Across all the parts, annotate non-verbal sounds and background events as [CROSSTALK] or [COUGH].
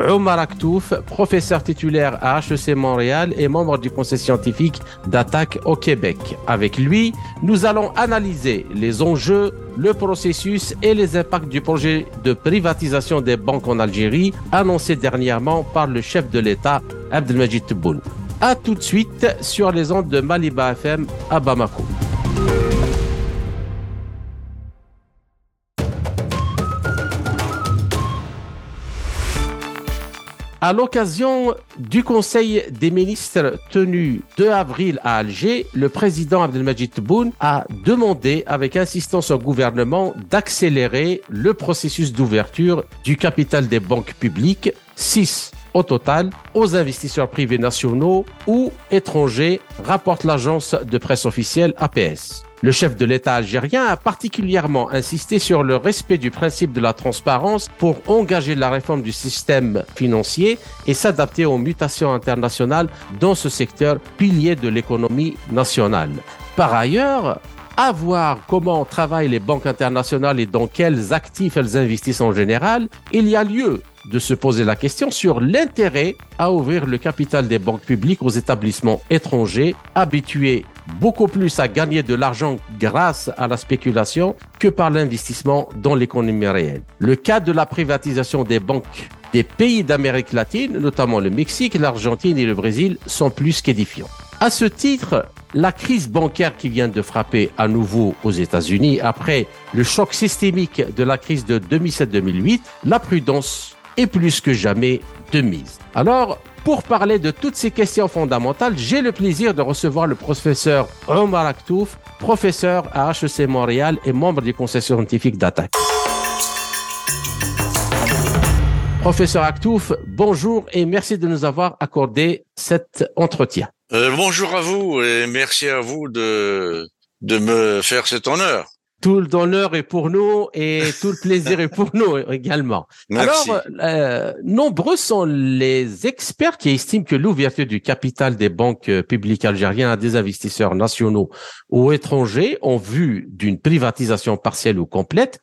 Omar Aktouf, professeur titulaire à HEC Montréal et membre du conseil scientifique d'attaque au Québec. Avec lui, nous allons analyser les enjeux, le processus et les impacts du projet de privatisation des banques en Algérie annoncé dernièrement par le chef de l'État Abdelmajid Tebboune. A tout de suite sur les ondes de Maliba FM à Bamako. À l'occasion du Conseil des ministres tenu 2 avril à Alger, le président Abdelmajid Tebboune a demandé avec insistance au gouvernement d'accélérer le processus d'ouverture du capital des banques publiques, 6 au total, aux investisseurs privés nationaux ou étrangers, rapporte l'agence de presse officielle APS. Le chef de l'État algérien a particulièrement insisté sur le respect du principe de la transparence pour engager la réforme du système financier et s'adapter aux mutations internationales dans ce secteur pilier de l'économie nationale. Par ailleurs, à voir comment travaillent les banques internationales et dans quels actifs elles investissent en général, il y a lieu de se poser la question sur l'intérêt à ouvrir le capital des banques publiques aux établissements étrangers habitués beaucoup plus à gagner de l'argent grâce à la spéculation que par l'investissement dans l'économie réelle. Le cas de la privatisation des banques des pays d'Amérique latine, notamment le Mexique, l'Argentine et le Brésil, sont plus qu'édifiants. À ce titre, la crise bancaire qui vient de frapper à nouveau aux États-Unis après le choc systémique de la crise de 2007-2008, la prudence est plus que jamais de mise. Alors, pour parler de toutes ces questions fondamentales, j'ai le plaisir de recevoir le professeur Omar Aktouf, professeur à HEC Montréal et membre du conseil scientifique d'attaque. Professeur Aktouf, bonjour et merci de nous avoir accordé cet entretien. Euh, bonjour à vous et merci à vous de, de me faire cet honneur. Tout l'honneur est pour nous et tout le plaisir est pour nous également. Merci. Alors, euh, nombreux sont les experts qui estiment que l'ouverture du capital des banques euh, publiques algériennes à des investisseurs nationaux ou étrangers en vue d'une privatisation partielle ou complète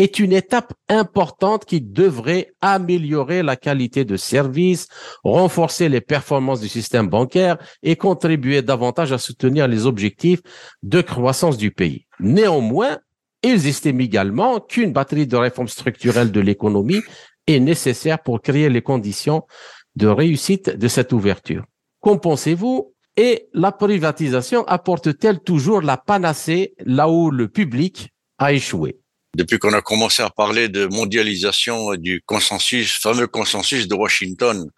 est une étape importante qui devrait améliorer la qualité de service, renforcer les performances du système bancaire et contribuer davantage à soutenir les objectifs de croissance du pays. Néanmoins, ils estiment également qu'une batterie de réformes structurelles de l'économie est nécessaire pour créer les conditions de réussite de cette ouverture. Qu'en pensez-vous? Et la privatisation apporte-t-elle toujours la panacée là où le public a échoué? Depuis qu'on a commencé à parler de mondialisation du consensus, fameux consensus de Washington,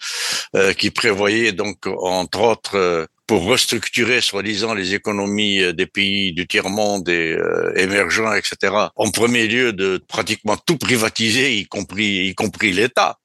euh, qui prévoyait donc entre autres euh, pour restructurer soi-disant les économies euh, des pays du tiers-monde et euh, émergents, etc. En premier lieu, de pratiquement tout privatiser, y compris y compris l'État.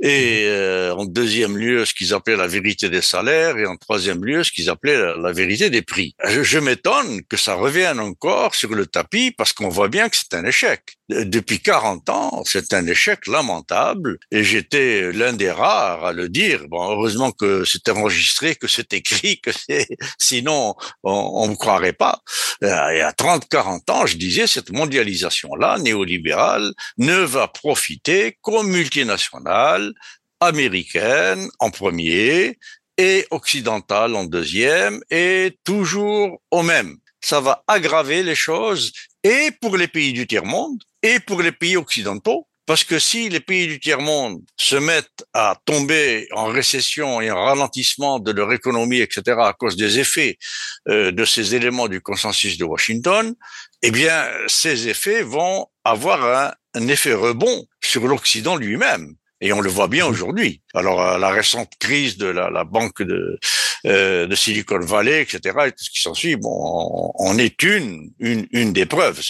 Et euh, en deuxième lieu, ce qu'ils appelaient la vérité des salaires, et en troisième lieu, ce qu'ils appelaient la, vérité des prix. Je m'étonne que ça revienne encore sur le tapis parce qu'on voit bien que c'est un échec. Depuis 40 ans, c'est un échec lamentable et j'étais l'un des rares à le dire. Bon, heureusement que c'est enregistré, que c'est écrit, que c'est, [LAUGHS] sinon on ne me croirait pas. Euh, y a 30, 40 ans, je disais, cette mondialisation-là, néolibérale, ne va profiter qu'aux multinationales américaines en premier et occidentales en deuxième et toujours au même. Ça va aggraver les choses et pour les pays du tiers-monde et pour les pays occidentaux parce que si les pays du tiers-monde se mettent à tomber en récession et en ralentissement de leur économie, etc., à cause des effets euh, de ces éléments du consensus de Washington, eh bien, ces effets vont avoir un, effet rebond sur l'Occident lui-même. Et on le voit bien aujourd'hui. Alors, euh, la récente crise de la banque de, euh, de Silicon Valley, etc., et tout ce qui s'ensuit, bon, on est une, une, une des preuves.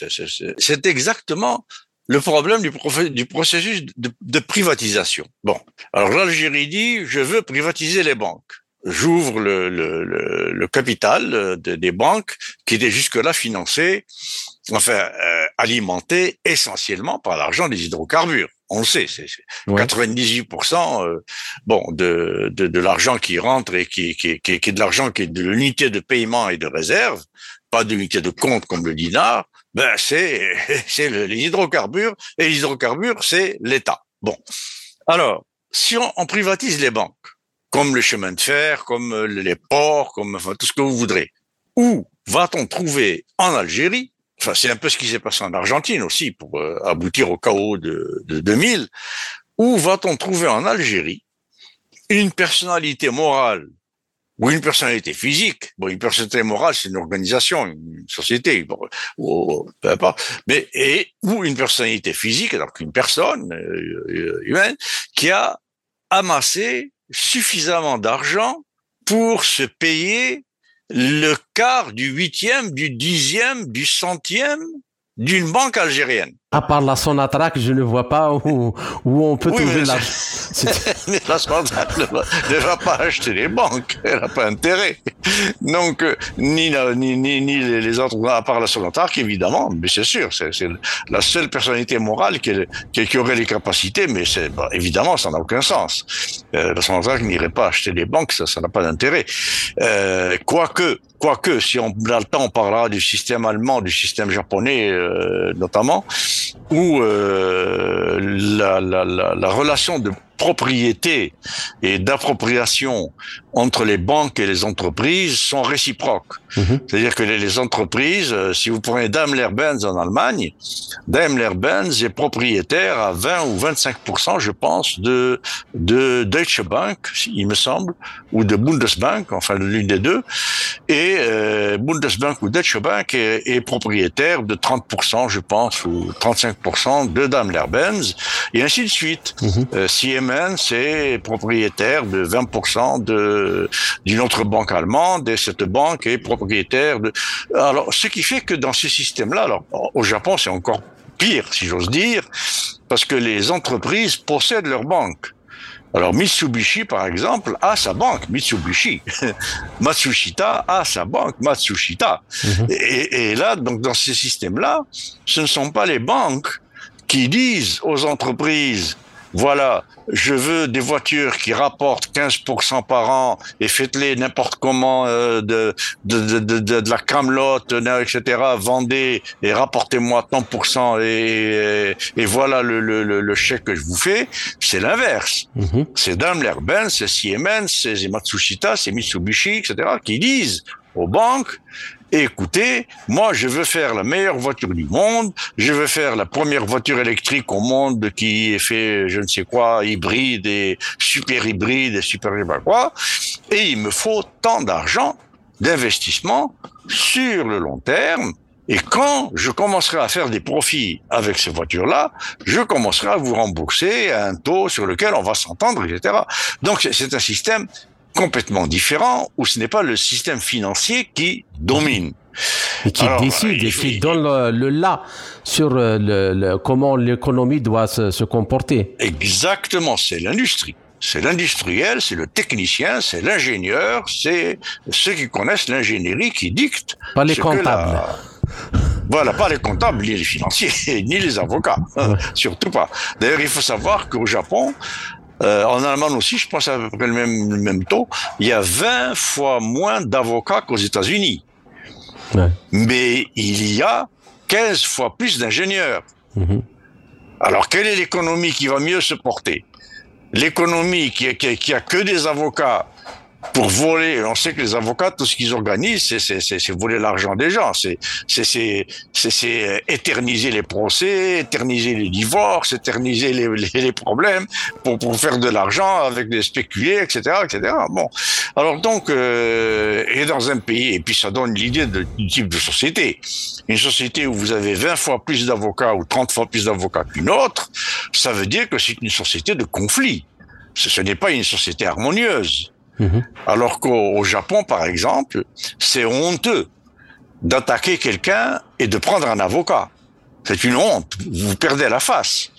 C'est exactement le problème du, du processus de, de, privatisation. Bon, alors l'Algérie dit, je veux privatiser les banques. j'ouvre le, le, le, capital des banques qui étaient jusque-là financées, enfin euh, alimentées essentiellement par l'argent des hydrocarbures. On le sait, c'est 98% euh, bon de, de, de l'argent qui rentre et qui, qui, qui, qui est de l'argent qui est de l'unité de paiement et de réserve, pas de l'unité de compte comme le dinar. Ben c'est [LAUGHS] c'est les hydrocarbures et les hydrocarbures c'est l'État. Bon, alors si on, on privatise les banques, comme le chemin de fer, comme euh, les ports, comme enfin, tout ce que vous voudrez. Où va-t-on trouver en Algérie Enfin, c'est un peu ce qui s'est passé en Argentine aussi pour euh, aboutir au chaos de, de 2000. Où va-t-on trouver en Algérie une personnalité morale ou une personnalité physique? Bon, une personnalité morale, c'est une organisation, une société, bon, peu importe. Mais et ou une personnalité physique, alors qu'une personne euh, humaine qui a amassé suffisamment d'argent pour se payer le quart du huitième, du dixième, du centième d'une banque algérienne. À part la Sonatrach, je ne vois pas où, où on peut trouver la... [LAUGHS] mais la Sonatrach ne va, pas acheter les banques, elle n'a pas intérêt. Donc, euh, ni, ni, ni, ni, les autres, à part la Sonatrach, évidemment, mais c'est sûr, c'est la seule personnalité morale qui, qui, aurait les capacités, mais c'est bah, évidemment, ça n'a aucun sens. Euh, la Sonatrach n'irait pas acheter les banques, ça n'a pas d'intérêt. Euh, quoique, quoique, si on a le temps, on parlera du système allemand, du système japonais euh, notamment, où euh, la, la, la, la relation de propriété et d'appropriation entre les banques et les entreprises sont réciproques. Mhm. C'est-à-dire que les, entreprises, euh, si vous prenez Daimler-Benz en Allemagne, Daimler-Benz est propriétaire à 20 ou 25% je pense, de, de Deutsche Bank, il me semble, ou de Bundesbank, enfin l'une des deux, et euh, Bundesbank ou Deutsche Bank est, est propriétaire de 30% je pense, ou 35% de Daimler-Benz, et ainsi de suite. Mhm. Euh, c'est propriétaire de 20% de d'une autre banque allemande et cette banque est propriétaire de. Alors, ce qui fait que dans ce système-là, alors au Japon, c'est encore pire, si j'ose dire, parce que les entreprises possèdent leur banque. Alors Mitsubishi, par exemple, a sa banque, Mitsubishi. [LAUGHS] Matsushita a sa banque, Matsushita. Mhm. Et, et, là, donc dans ces systèmes-là, ce ne sont pas les banques qui disent aux entreprises voilà, je veux des voitures qui rapportent 15% par an et faites-les n'importe comment euh, de, de, de, de, de, la camelote, etc. Vendez et rapportez-moi tant pour cent et, et voilà le, le, le, chèque que je vous fais. C'est l'inverse. Mhm. C'est Daimler-Benz, c'est Siemens, c'est Matsushita, c'est Mitsubishi, etc. qui disent aux banques, écoutez, moi je veux faire la meilleure voiture du monde, je veux faire la première voiture électrique au monde qui est fait je ne sais quoi, hybride et super hybride et super quoi, et il me faut tant d'argent d'investissement sur le long terme. Et quand je commencerai à faire des profits avec ces voitures-là, je commencerai à vous rembourser à un taux sur lequel on va s'entendre, etc. Donc c'est un système complètement différent où ce n'est pas le système financier qui domine. Et qui décide et qui donne le, là sur euh, le, comment l'économie doit se, comporter. Exactement, c'est l'industrie. C'est l'industriel, c'est le technicien, c'est l'ingénieur, c'est ceux qui connaissent l'ingénierie qui dictent. Pas les comptables. Voilà, pas les comptables, ni les financiers, [LAUGHS] ni les avocats. Surtout pas. D'ailleurs, il faut savoir qu'au Japon, euh, en Allemagne aussi, je pense à peu près le même, le même taux. Il y a 20 fois moins d'avocats qu'aux États-Unis. Ouais. Mais il y a 15 fois plus d'ingénieurs. Mhm. Alors, quelle est l'économie qui va mieux se porter? L'économie qui, qui, qui a que des avocats pour voler. On sait que les avocats, tout ce qu'ils organisent, c'est voler l'argent des gens. C'est c'est éterniser les procès, éterniser les divorces, éterniser les, les, problèmes pour, pour faire de l'argent avec des spéculés, etc., etc. Bon, alors donc, euh, et dans un pays, et puis ça donne l'idée du type de société. Une société où vous avez 20 fois plus d'avocats ou 30 fois plus d'avocats qu'une autre, ça veut dire que c'est une société de conflit. Ce n'est pas une société harmonieuse. Mhm. Alors qu'au Japon, par exemple, c'est honteux d'attaquer quelqu'un et de prendre un avocat. C'est une honte. Vous perdez la face.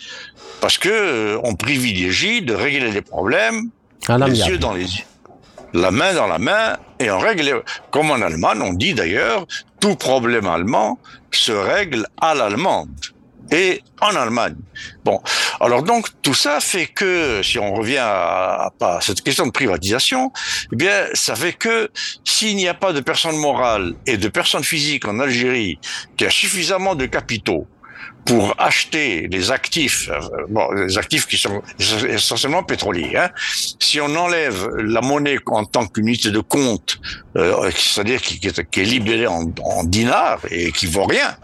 Parce que euh, on privilégie de régler les problèmes les yeux dans les yeux. la main dans la main, et on règle, comme en Allemagne, on dit d'ailleurs, tout problème allemand se règle à l'allemande et en Allemagne. Bon, alors donc tout ça fait que, si on revient à, à, cette question de privatisation, eh bien, ça fait que s'il n'y a pas de personnes morales et de personnes physiques en Algérie qui a suffisamment de capitaux pour acheter les actifs, euh, bon, les actifs qui sont essentiellement pétroliers. Hein. Si on enlève la monnaie en tant qu'unité de compte, euh, c'est-à-dire qui, qui, est libérée en, dinars et qui vaut rien,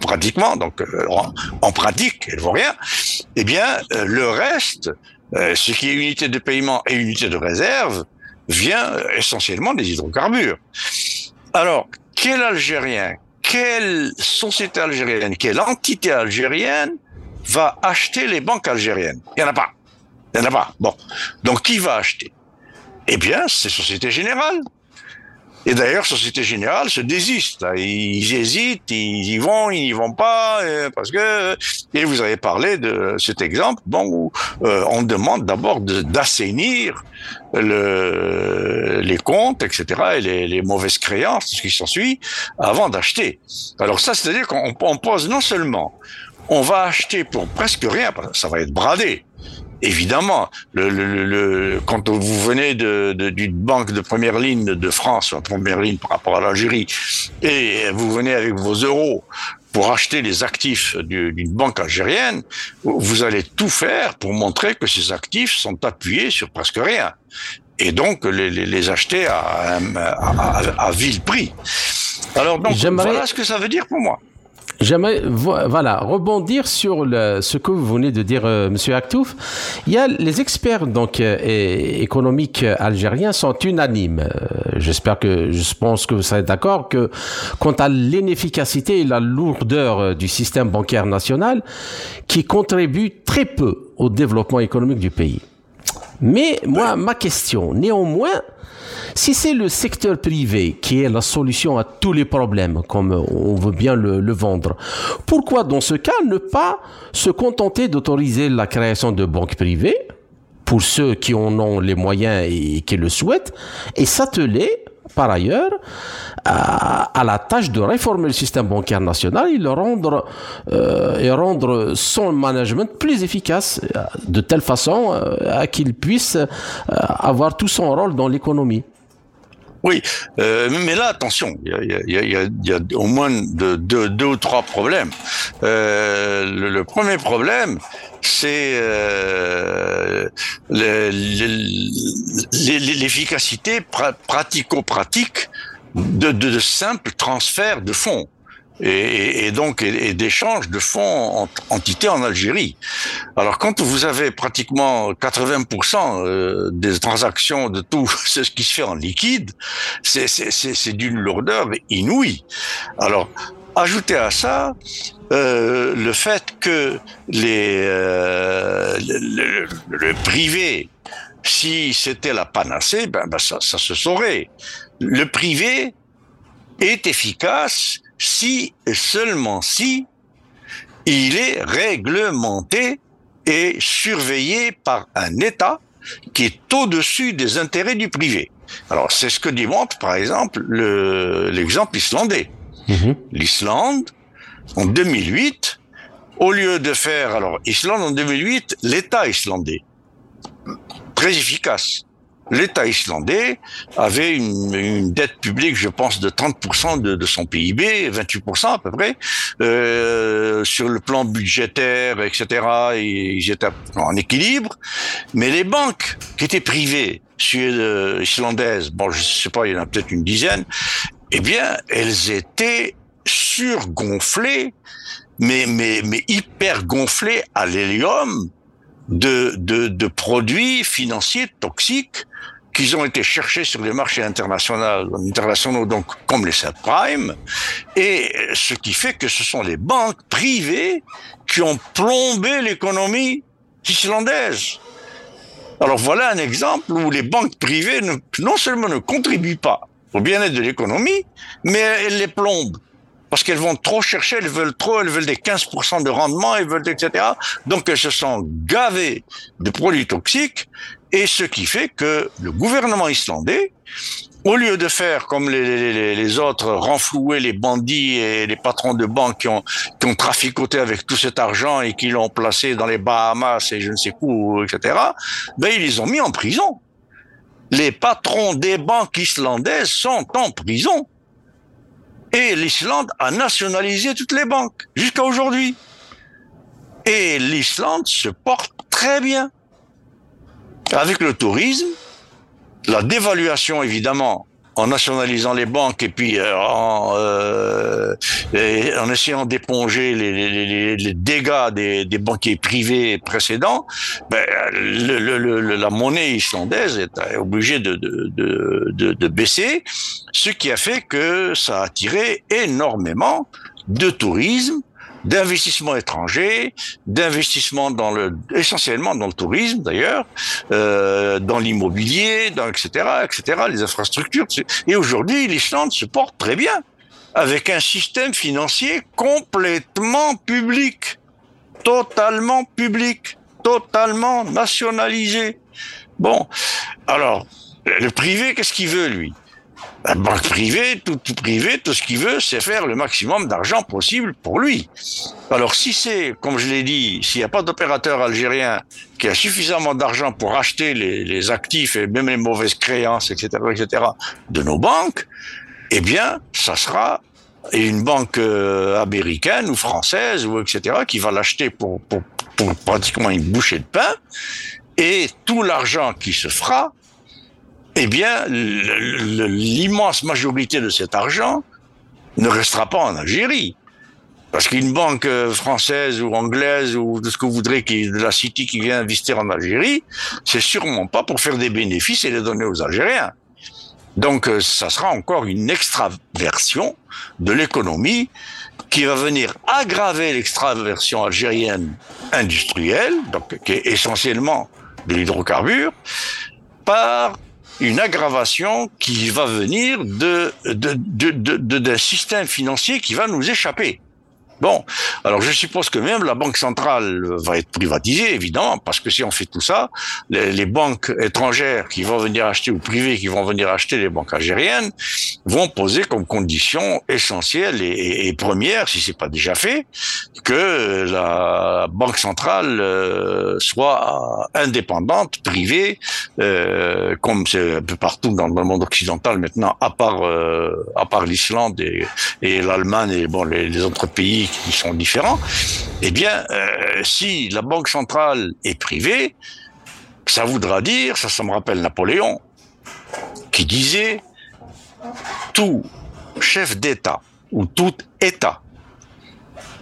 pratiquement, donc euh, en, pratique, elle vaut rien, eh bien, euh, le reste, ce qui est unité de paiement et unité de réserve, vient essentiellement des hydrocarbures. Alors, quel Algérien quelle société algérienne, quelle entité algérienne va acheter les banques algériennes? Il n'y en a pas. Il n'y en a pas. Bon. Donc, qui va acheter? Eh bien, c'est Société Générale. Et d'ailleurs, Société Générale se désiste. Ils hésitent, ils y vont, ils n'y vont pas, euh, parce que. Et vous avez parlé de cet exemple, bon, où euh, on demande d'abord d'assainir le, les comptes, etc., et les, les mauvaises créances, ce qui s'ensuit, avant d'acheter. Alors ça, c'est-à-dire qu'on pose non seulement on va acheter pour presque rien, ça va être bradé. Évidemment, le, le, le, quand vous venez d'une de, d'une banque de première ligne de France, en première ligne par rapport à l'Algérie, et vous venez avec vos euros pour acheter les actifs d'une banque algérienne, vous allez tout faire pour montrer que ces actifs sont appuyés sur presque rien. Et donc les, les, les acheter à, à, à, à vil prix. Alors donc voilà ce que ça veut dire pour moi. J'aimerais voilà rebondir sur le, ce que vous venez de dire, euh, Monsieur Aktouf. Il y a les experts donc euh, économiques algériens sont unanimes. Euh, J'espère que je pense que vous serez d'accord que quant à l'inefficacité et la lourdeur euh, du système bancaire national, qui contribue très peu au développement économique du pays. Mais moi, ma question, néanmoins, si c'est le secteur privé qui est la solution à tous les problèmes, comme on veut bien le, vendre, pourquoi dans ce cas ne pas se contenter d'autoriser la création de banques privées pour ceux qui en ont les moyens et qui le souhaitent et s'atteler par ailleurs à, à, la tâche de réformer le système bancaire national et le rendre euh, et rendre son management plus efficace de telle façon euh, qu'il puisse euh, avoir tout son rôle dans l'économie. Oui, euh, mais là, attention, il y a, au moins de, de, deux ou trois problèmes. Euh, le, premier problème, c'est euh, l'efficacité pratico-pratique de, simples transferts de fonds et, donc et, d'échanges de fonds entités en Algérie. Alors quand vous avez pratiquement 80% euh, des transactions de tout [LAUGHS] ce qui se fait en liquide, c'est d'une lourdeur inouïe. Alors ajoutez à ça euh, le fait que les euh, le, le, le, privé, si c'était la panacée, ben, ben ça, ça se saurait. Le privé est efficace si et seulement si il est réglementé et surveillé par un État qui est au-dessus des intérêts du privé. Alors c'est ce que démontre par exemple l'exemple le, islandais. Mmh. L'Islande, en 2008, au lieu de faire, alors Islande en 2008, l'État islandais, très efficace l'État islandais avait une, une, dette publique, je pense, de 30% de, de, son PIB, 28% à peu près, euh, sur le plan budgétaire, etc. Ils étaient en équilibre, mais les banques qui étaient privées, euh, islandaises, bon, je sais pas, il y en a peut-être une dizaine, eh bien, elles étaient surgonflées, mais mais mais hyper gonflées à l'hélium de, produits financiers toxiques qu'ils ont été cherchés sur les marchés internationaux, donc comme les subprimes, et ce qui fait que ce sont les banques privées qui ont plombé l'économie islandaise. Alors voilà un exemple où les banques privées non seulement ne contribuent pas au bien-être de l'économie, mais elles les plombent parce qu'elles vont trop chercher, elles veulent trop, elles veulent des 15% de rendement, elles veulent etc. Donc elles se sont gavées de produits toxiques Et ce qui fait que le gouvernement islandais, au lieu de faire comme les, autres, renflouer les bandits et les patrons de banque qui ont, qui ont traficoté avec tout cet argent et qui l'ont placé dans les Bahamas et je ne sais où, etc., ben, ils les ont mis en prison. Les patrons des banques islandaises sont en prison. Et l'Islande a nationalisé toutes les banques jusqu'à aujourd'hui. Et l'Islande se porte très bien. Avec le tourisme, la dévaluation évidemment en nationalisant les banques et puis euh, en, euh, en, essayant d'éponger les, les, dégâts des, des, banquiers privés précédents, ben, le, le, la monnaie islandaise est obligée de, de, de, de, baisser, ce qui a fait que ça a attiré énormément de tourisme d'investissement étranger, d'investissement dans le, essentiellement dans le tourisme d'ailleurs, euh, dans l'immobilier, dans etc., etc., les infrastructures. Et aujourd'hui, l'Islande se porte très bien avec un système financier complètement public, totalement public, totalement nationalisé. Bon, alors le privé, qu'est-ce qu'il veut lui? La banque privée, tout, privé, tout ce qu'il veut, c'est faire le maximum d'argent possible pour lui. Alors si c'est, comme je l'ai dit, s'il n'y a pas d'opérateur algérien qui a suffisamment d'argent pour acheter les, actifs et même les mauvaises créances, etc., etc., de nos banques, eh bien, ça sera une banque euh, américaine ou française ou etc. qui va l'acheter pour, pour, pour pratiquement une bouchée de pain et tout l'argent qui se fera eh bien, l'immense majorité de cet argent ne restera pas en Algérie. Parce qu'une banque euh, française ou anglaise ou de ce que vous voudrez, qui, de la City qui vient investir en Algérie, c'est sûrement pas pour faire des bénéfices et les donner aux Algériens. Donc, euh, ça sera encore une extraversion de l'économie qui va venir aggraver l'extraversion algérienne industrielle, donc qui est essentiellement de l'hydrocarbure, par une aggravation qui va venir de, d'un de, de, de, système financier qui va nous échapper. Bon, alors je suppose que même la banque centrale va être privatisée, évidemment, parce que si on fait tout ça, les, banques étrangères qui vont venir acheter ou privées qui vont venir acheter les banques algériennes vont poser comme condition essentielle et, première, si c'est pas déjà fait, que la banque centrale euh, soit indépendante, privée, euh, comme c'est un peu partout dans le monde occidental maintenant, à part euh, à part l'Islande et, l'Allemagne et bon les autres pays qui sont différents, eh bien, euh, si la banque centrale est privée, ça voudra dire, ça, ça me rappelle Napoléon, qui disait tout chef d'État ou tout État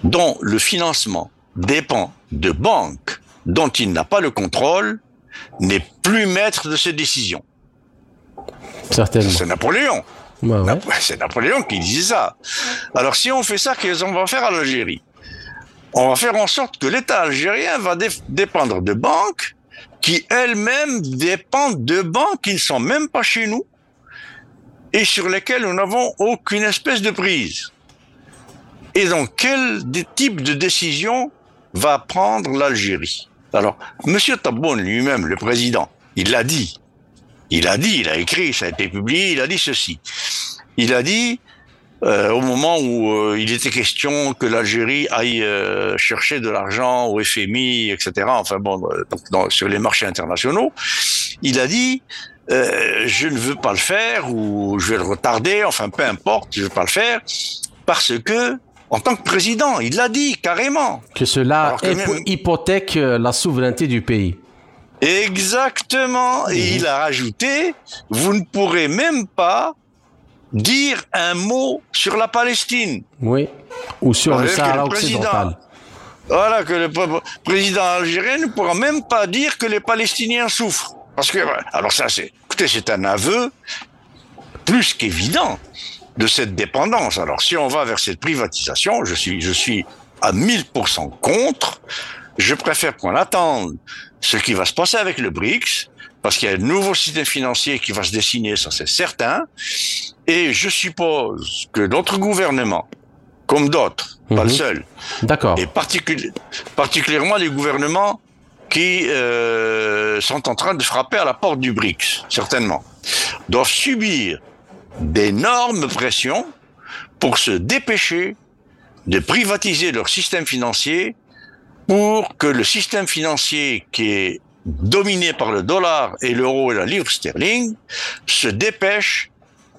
dont le financement dépend de banques dont il n'a pas le contrôle n'est plus maître de ses décisions. Certainement. C'est Napoléon. [LAUGHS] C'est Napoléon qui disait ça. Alors si on fait ça, qu'est-ce qu'on va faire à l'Algérie? On va faire en sorte que l'État algérien va dépendre de banques qui elles-mêmes dépendent de banques qui ne sont même pas chez nous et sur lesquelles nous n'avons aucune espèce de prise. Et donc, quel type de décision va prendre l'Algérie? Alors, Monsieur Taboun lui-même, le président, il l'a dit, il a dit, il a écrit, ça a été publié, il a dit ceci. Il a dit, euh, au moment où euh, il était question que l'Algérie aille euh, chercher de l'argent au FMI, etc., enfin bon, sur les marchés internationaux, il a dit, je ne veux pas le faire ou je vais le retarder, enfin peu importe, je ne veux pas le faire, parce que en tant que président, il l'a dit carrément. Que cela hypothèque la souveraineté du pays. Exactement. Et mhm. il a rajouté, vous ne pourrez même pas dire un mot sur la Palestine. Oui. Ou sur le Sahara occidental. Voilà, que le président algérien ne pourra même pas dire que les Palestiniens souffrent. Parce que, alors ça, c'est, écoutez, c'est un aveu plus qu'évident de cette dépendance. Alors, si on va vers cette privatisation, je suis, je suis à 1000% contre. Je préfère qu'on attende ce qui va se passer avec le BRICS, parce qu'il y a un nouveau système financier qui va se dessiner, ça c'est certain. Et je suppose que d'autres gouvernements, comme d'autres, pas le mhm. seul, d'accord, et particulièrement les gouvernements qui euh, sont en train de frapper à la porte du BRICS, certainement, doivent subir d'énormes pressions pour se dépêcher de privatiser leur système financier pour que le système financier qui est dominé par le dollar et l'euro et la livre sterling se dépêche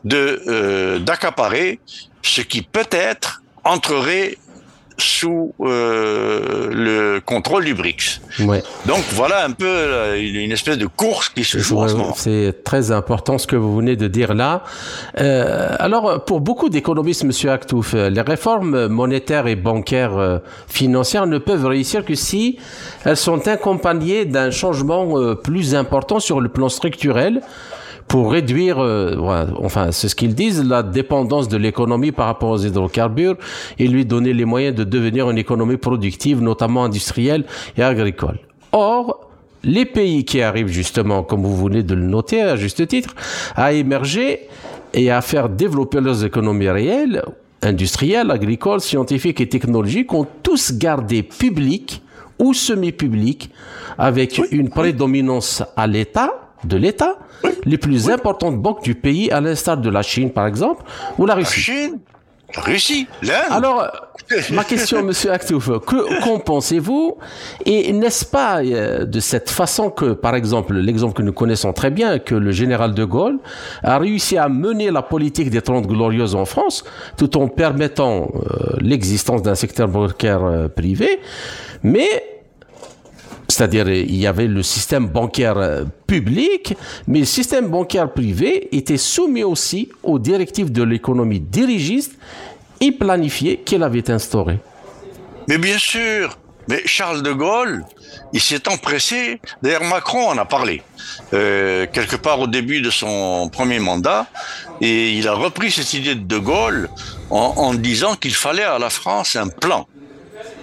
de euh, d'accaparer ce qui peut-être entrerait sous euh, le contrôle du BRICS. Ouais. Donc voilà un peu euh, une espèce de course qui se joue en ce moment. C'est très important ce que vous venez de dire là. Euh, alors pour beaucoup d'économistes, Monsieur Aktouf, les réformes monétaires et bancaires euh, financières ne peuvent réussir que si elles sont accompagnées d'un changement euh, plus important sur le plan structurel pour réduire, euh, enfin c'est ce qu'ils disent, la dépendance de l'économie par rapport aux hydrocarbures et lui donner les moyens de devenir une économie productive, notamment industrielle et agricole. Or, les pays qui arrivent justement, comme vous venez de le noter à juste titre, à émerger et à faire développer leurs économies réelles, industrielles, agricoles, scientifiques et technologiques, ont tous gardé public ou semi-public avec une prédominance à l'État, de l'État, les plus importantes banques du pays, à l'instar de la Chine, par exemple, ou la Russie. La Chine la Russie, l'Inde. Alors, [LAUGHS] ma question, Monsieur Aktouf, que qu'en pensez-vous Et n'est-ce pas euh, de cette façon que, par exemple, l'exemple que nous connaissons très bien, que le général de Gaulle a réussi à mener la politique des Trente Glorieuses en France, tout en permettant euh, l'existence d'un secteur bancaire euh, privé, mais c'est-à-dire, il y avait le système bancaire euh, public, mais le système bancaire privé était soumis aussi aux directives de l'économie dirigiste et planifiée qu'il avait instaurée. Mais bien sûr, mais Charles de Gaulle, il s'est empressé, d'ailleurs Macron en a parlé, euh, quelque part au début de son premier mandat, et il a repris cette idée de De Gaulle en disant qu'il fallait à la France un plan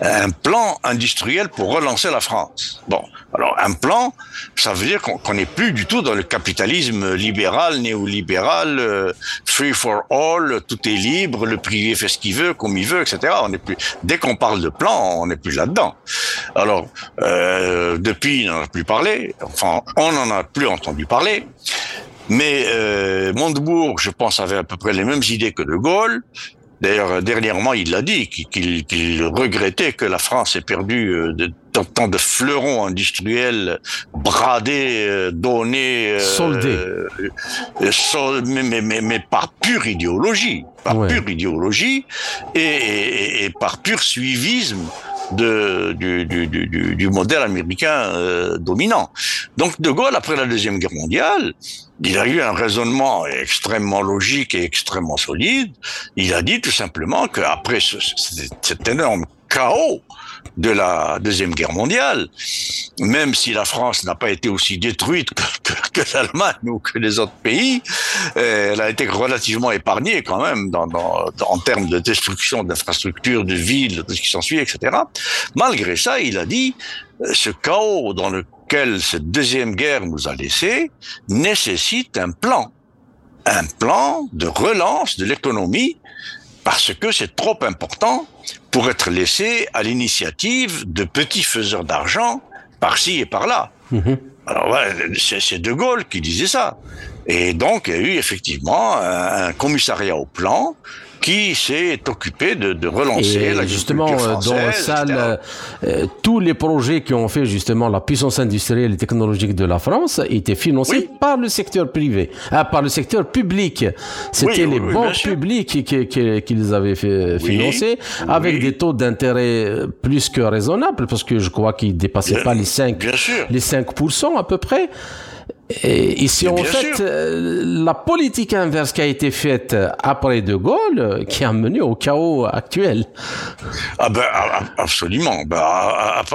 un plan industriel pour relancer la France. Bon, alors un plan, ça veut dire qu'on n'est plus du tout dans le capitalisme libéral, néolibéral, euh, free for all, tout est libre, le privé fait ce qu'il veut, comme il veut, etc. On n'est plus. Dès qu'on parle de plan, on n'est plus là-dedans. Alors euh, depuis, on n'en a plus parlé. Enfin, on n'en a plus entendu parler. Mais euh, Montebourg, je pense, avait à peu près les mêmes idées que De Gaulle. D'ailleurs, dernièrement, il l'a dit, qu'il regrettait que la France ait perdu euh, de, tant de fleurons industriels bradés, euh, donnés, euh, soldés, mais, mais, mais, par pure idéologie, par pure idéologie et, et, par pur suivisme de, du, du, du, du modèle américain dominant. Donc De Gaulle, après la Deuxième Guerre mondiale, il a eu un raisonnement extrêmement logique et extrêmement solide. Il a dit tout simplement qu'après ce, cet énorme chaos de la Deuxième Guerre mondiale, même si la France n'a pas été aussi détruite que, l'Allemagne ou que les autres pays, euh, elle a été relativement épargnée quand même en termes de destruction d'infrastructures, de villes, de ce qui s'ensuit, etc. Malgré ça, il a dit, euh, ce chaos dans le cette deuxième guerre nous a laissé nécessite un plan. Un plan de relance de l'économie parce que c'est trop important pour être laissé à l'initiative de petits faiseurs d'argent par-ci et par-là. Mhm. Alors c'est De Gaulle qui disait ça. Et donc il y a eu effectivement un commissariat au plan qui s'est occupé de, de relancer la justement euh, dans la salle euh, tous les projets qui ont fait justement la puissance industrielle et technologique de la France étaient financés par le secteur privé ah, par le secteur public. C'était les banques publiques qui, qui, qui, les avaient fait financer avec des taux d'intérêt euh, plus que raisonnables parce que je crois qu'ils dépassaient pas les 5 les 5% à peu près et ici, en fait, euh, la politique inverse qui a été faite après De Gaulle, euh, qui a mené au chaos actuel. Ah ben, absolument. Ben,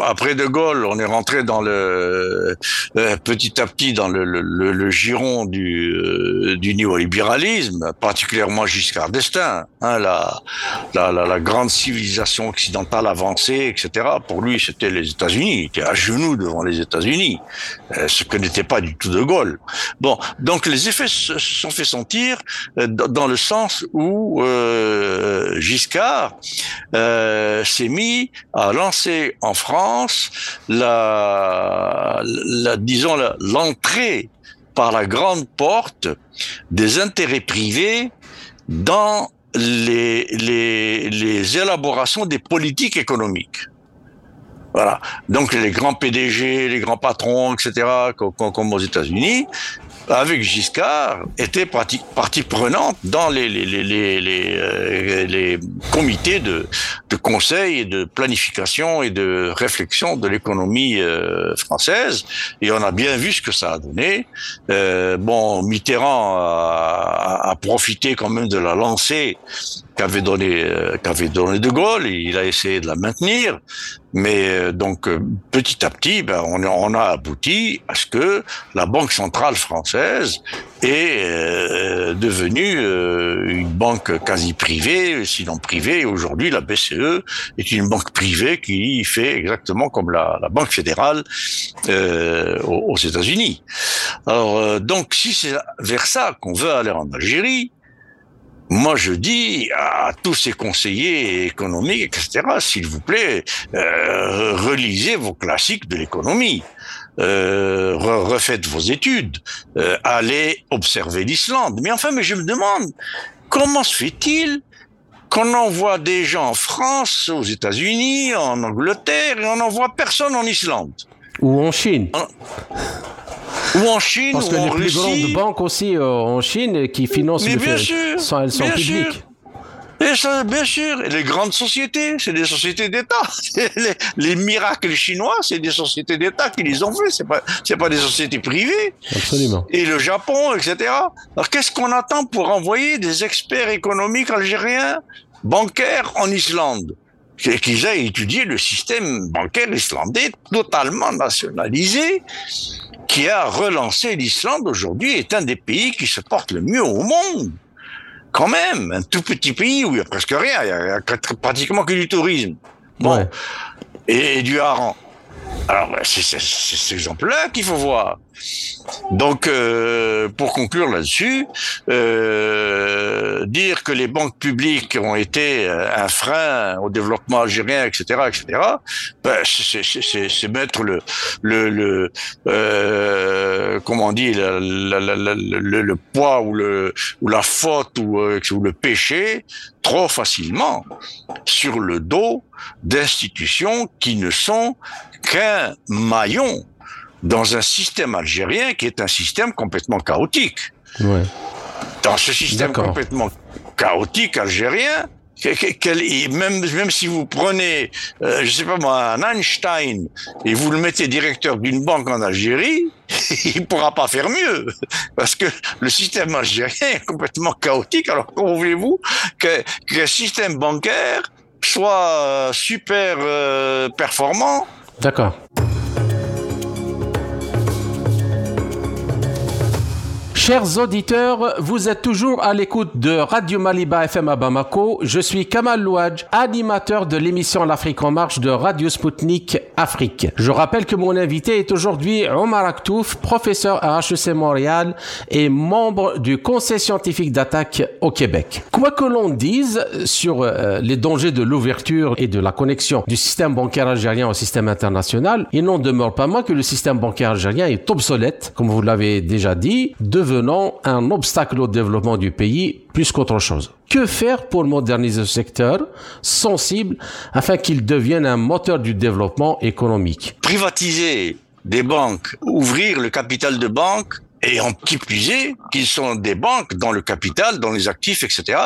après De Gaulle, on est rentré dans le euh, petit à petit dans le, le, le, giron du, du néolibéralisme, particulièrement Giscard d'Estaing, hein, la, la, la, la, grande civilisation occidentale avancée, etc. Pour lui, c'était les États-Unis. Il était à genoux devant les États-Unis, ce que n'était pas du tout De Gaulle. Bon, donc les effets se sont fait sentir euh, dans le sens où euh, Giscard euh, s'est mis à lancer en France la, la disons l'entrée par la grande porte des intérêts privés dans les, élaborations des politiques économiques. Voilà. Donc les grands PDG, les grands patrons, etc., comme aux États-Unis, avec Giscard, était partie, prenante dans les, euh, comités de, conseil et de planification et de réflexion de l'économie euh, française. Et on a bien vu ce que ça a donné. Euh, bon, Mitterrand a, profité quand même de la lancée qu'avait donné euh, qu'avait donné De Gaulle. Il a essayé de la maintenir, mais euh, donc euh, petit à petit, ben, on, a abouti à ce que la Banque centrale française est devenue une banque quasi privée, sinon privée. Aujourd'hui, la BCE est une banque privée qui fait exactement comme la, la Banque fédérale aux, aux États-Unis. Alors donc, si c'est vers ça qu'on veut aller en Algérie, moi, je dis à tous ces conseillers économiques, etc., s'il vous plaît, euh, relisez vos classiques de l'économie. Euh, refaites vos études, euh, allez observer l'Islande. Mais enfin, mais je me demande, comment se fait-il qu'on envoie des gens en France, aux États-Unis, en Angleterre, et on n'envoie personne en Islande? Ou en Chine? Ou en Chine, Parce que ou les en plus Russie. grandes banques aussi euh, en Chine qui financent Mais le bien fait- sûr, sont, elles sont bien publiques. sûr. Et ça, bien sûr, et les grandes sociétés, c'est des sociétés d'État. [LAUGHS] Les, les miracles chinois, c'est des sociétés d'État qui les ont fait. C'est pas, c'est pas des sociétés privées. Absolument. Et le Japon, etc. Alors qu'est-ce qu'on attend pour envoyer des experts économiques algériens, bancaires en Islande? C'est qu'ils aient étudié le système bancaire islandais totalement nationalisé, qui a relancé l'Islande aujourd'hui, est un des pays qui se porte le mieux au monde. Quand même, un tout petit pays où il y a presque rien, il y a, pratiquement que du tourisme. Bon, Ouais. et, et du hareng. Alors, c'est cet exemple-là qu'il faut voir. Donc, euh, pour conclure là-dessus, euh, dire que les banques publiques ont été euh, un frein au développement algérien, etc., etc., ben, c'est- mettre le, le, le euh, comment on dit, le, poids ou le ou la faute euh, ou le péché trop facilement sur le dos d'institutions qui ne sont qu'un maillon dans un système algérien qui est un système complètement chaotique. Ouais. Dans ce système complètement chaotique algérien, même, même si vous prenez, euh, je sais pas moi, un Einstein et vous le mettez directeur d'une banque en Algérie, [LAUGHS] il pourra pas faire mieux parce que le système algérien est complètement chaotique. Alors comment voulez-vous que qu'un système bancaire soit euh, super euh, performant? D'accord. Chers auditeurs, vous êtes toujours à l'écoute de Radio Maliba FM à Bamako. Je suis Kamal Louadj, animateur de l'émission L'Afrique en marche de Radio Sputnik Afrique. Je rappelle que mon invité est aujourd'hui Omar Aktouf, professeur à HEC Montréal et membre du Conseil scientifique d'attaque au Québec. Quoi que l'on dise sur euh, les dangers de l'ouverture et de la connexion du système bancaire algérien au système international, il n'en demeure pas moins que le système bancaire algérien est obsolète, comme vous l'avez déjà dit, un obstacle au développement du pays plus qu'autre chose. Que faire pour moderniser ce secteur sensible afin qu'il devienne un moteur du développement économique? Privatiser des banques, ouvrir le capital de banques et en qui plus est, qu'ils sont des banques dont le capital, dont les actifs, etc.,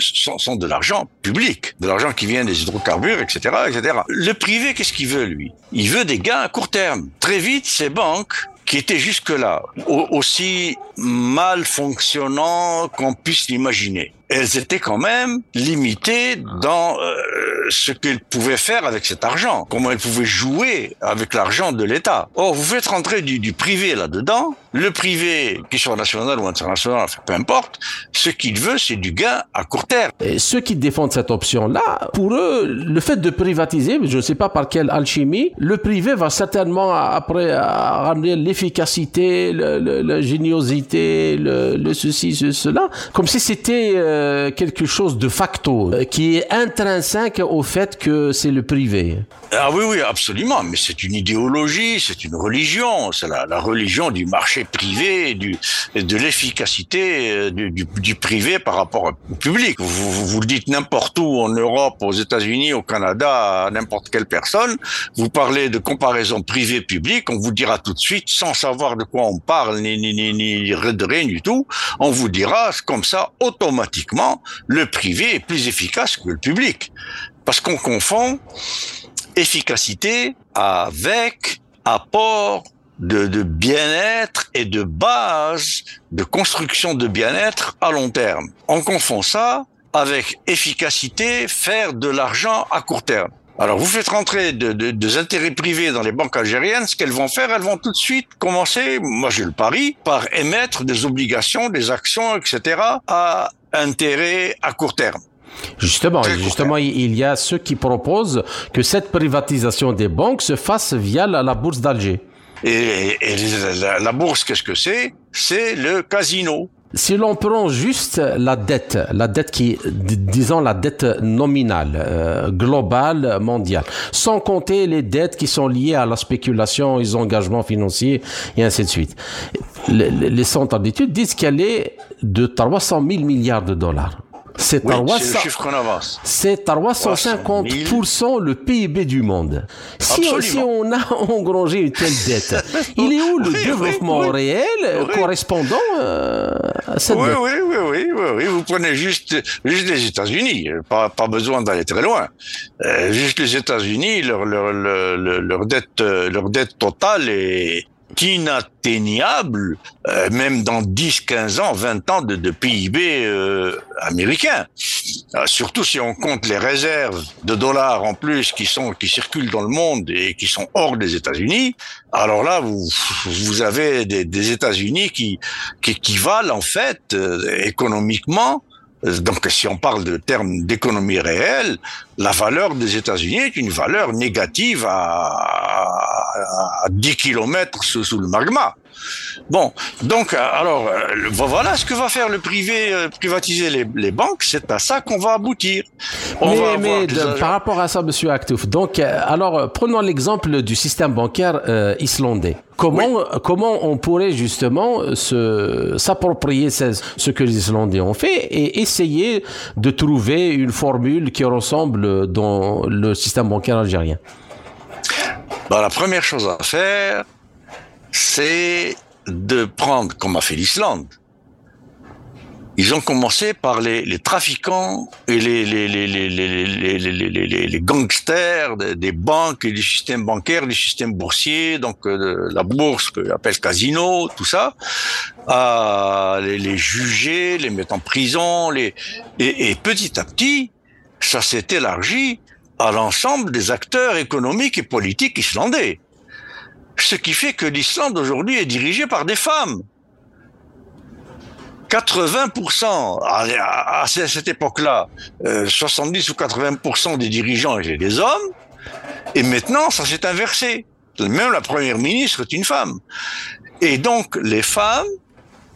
sont, sont de l'argent public, de l'argent qui vient des hydrocarbures, etc., etc. Le privé, qu'est-ce qu'il veut, lui? Il veut des gains à court terme. Très vite, ces banques qui étaient jusque-là au- aussi mal fonctionnant qu'on puisse l'imaginer. Elles étaient quand même limitées dans euh, ce qu'elles pouvaient faire avec cet argent, comment elles pouvaient jouer avec l'argent de l'État. Or, vous faites rentrer du, du privé là-dedans, le privé, qu'il soit national ou international, peu importe, ce qu'il veut, c'est du gain à court terme. Et ceux qui défendent cette option-là, pour eux, le fait de privatiser, je ne sais pas par quelle alchimie, le privé va certainement après ramener l'efficacité, l'ingéniosité, le, le, ceci, cela, comme si c'était euh, quelque chose de facto, euh, qui est intrinsèque au fait que c'est le privé. Ah oui, oui, absolument, mais c'est une idéologie, c'est une religion, c'est la, religion du marché privé, du, de l'efficacité euh, du, du, privé par rapport au public. Vous, vous, le dites n'importe où, en Europe, aux États-Unis, au Canada, à n'importe quelle personne, vous parlez de comparaison privé-public, on vous dira tout de suite, sans savoir de quoi on parle, ni, ni, ni, ni de rien du tout, on vous dira comme ça, automatiquement, le privé est plus efficace que le public. Parce qu'on confond efficacité avec apport de, de bien-être et de base de construction de bien-être à long terme. On confond ça avec efficacité, faire de l'argent à court terme. Alors vous faites rentrer de, de, des intérêts privés dans les banques algériennes, ce qu'elles vont faire, elles vont tout de suite commencer, moi j'ai le pari, par émettre des obligations, des actions, etc. à intérêt à court terme. Justement, justement, il y a ceux qui proposent que cette privatisation des banques se fasse via la bourse d'Alger. Et, la, bourse, qu'est-ce que c'est? C'est le casino. Si l'on prend juste la dette, la dette qui, disons la dette nominale, euh, globale, mondiale, sans compter les dettes qui sont liées à la spéculation, les engagements financiers et ainsi de suite. Les, les centres d'études disent qu'elle est de 300 000 milliards de dollars. C'est oui, le chiffre qu'on avance. C'est 350% le PIB du monde. Si, si, on a [LAUGHS] engrangé une telle dette, [LAUGHS] il est où le développement réel correspondant euh, à cette oui, dette? oui, oui, oui, oui, oui, Vous prenez juste, juste les États-Unis, pas, pas besoin d'aller très loin. Euh, juste les États-Unis, leur, leur, leur, leur, dette, leur dette totale est, inatteignable, euh, même dans 10, 15 ans, 20 ans de, PIB euh, américain. Euh, surtout si on compte les réserves de dollars en plus qui sont qui circulent dans le monde et qui sont hors des États-Unis. Alors là, vous vous avez des, des États-Unis qui qui équivalent en fait économiquement donc, si on parle de termes d'économie réelle, la valeur des États-Unis est une valeur négative à, à 10 kilomètres sous le magma. Bon, donc alors euh, voilà ce que va faire le privé, euh, privatiser les, les banques, c'est à ça qu'on va aboutir. On mais, mais par rapport à ça, Monsieur Actouf, donc euh, alors prenons l'exemple du système bancaire islandais. Comment comment on pourrait justement se s'approprier ce, ce que les Islandais ont fait et essayer de trouver une formule qui ressemble dans le système bancaire algérien? Bah, la première chose à faire, c'est de prendre, comme a fait l'Islande, ils ont commencé par les, trafiquants et les, gangsters des, banques et du système bancaire, du système boursier, donc la bourse que appelle casino, tout ça, à les, juger, les mettre en prison, et petit à petit, ça s'est élargi à l'ensemble des acteurs économiques et politiques islandais. Ce qui fait que l'Islande aujourd'hui est dirigée par des femmes. 80%, à, cette époque-là, 70 euh, ou 80% des dirigeants étaient des hommes, et maintenant ça s'est inversé. Même la première ministre est une femme. Et donc les femmes,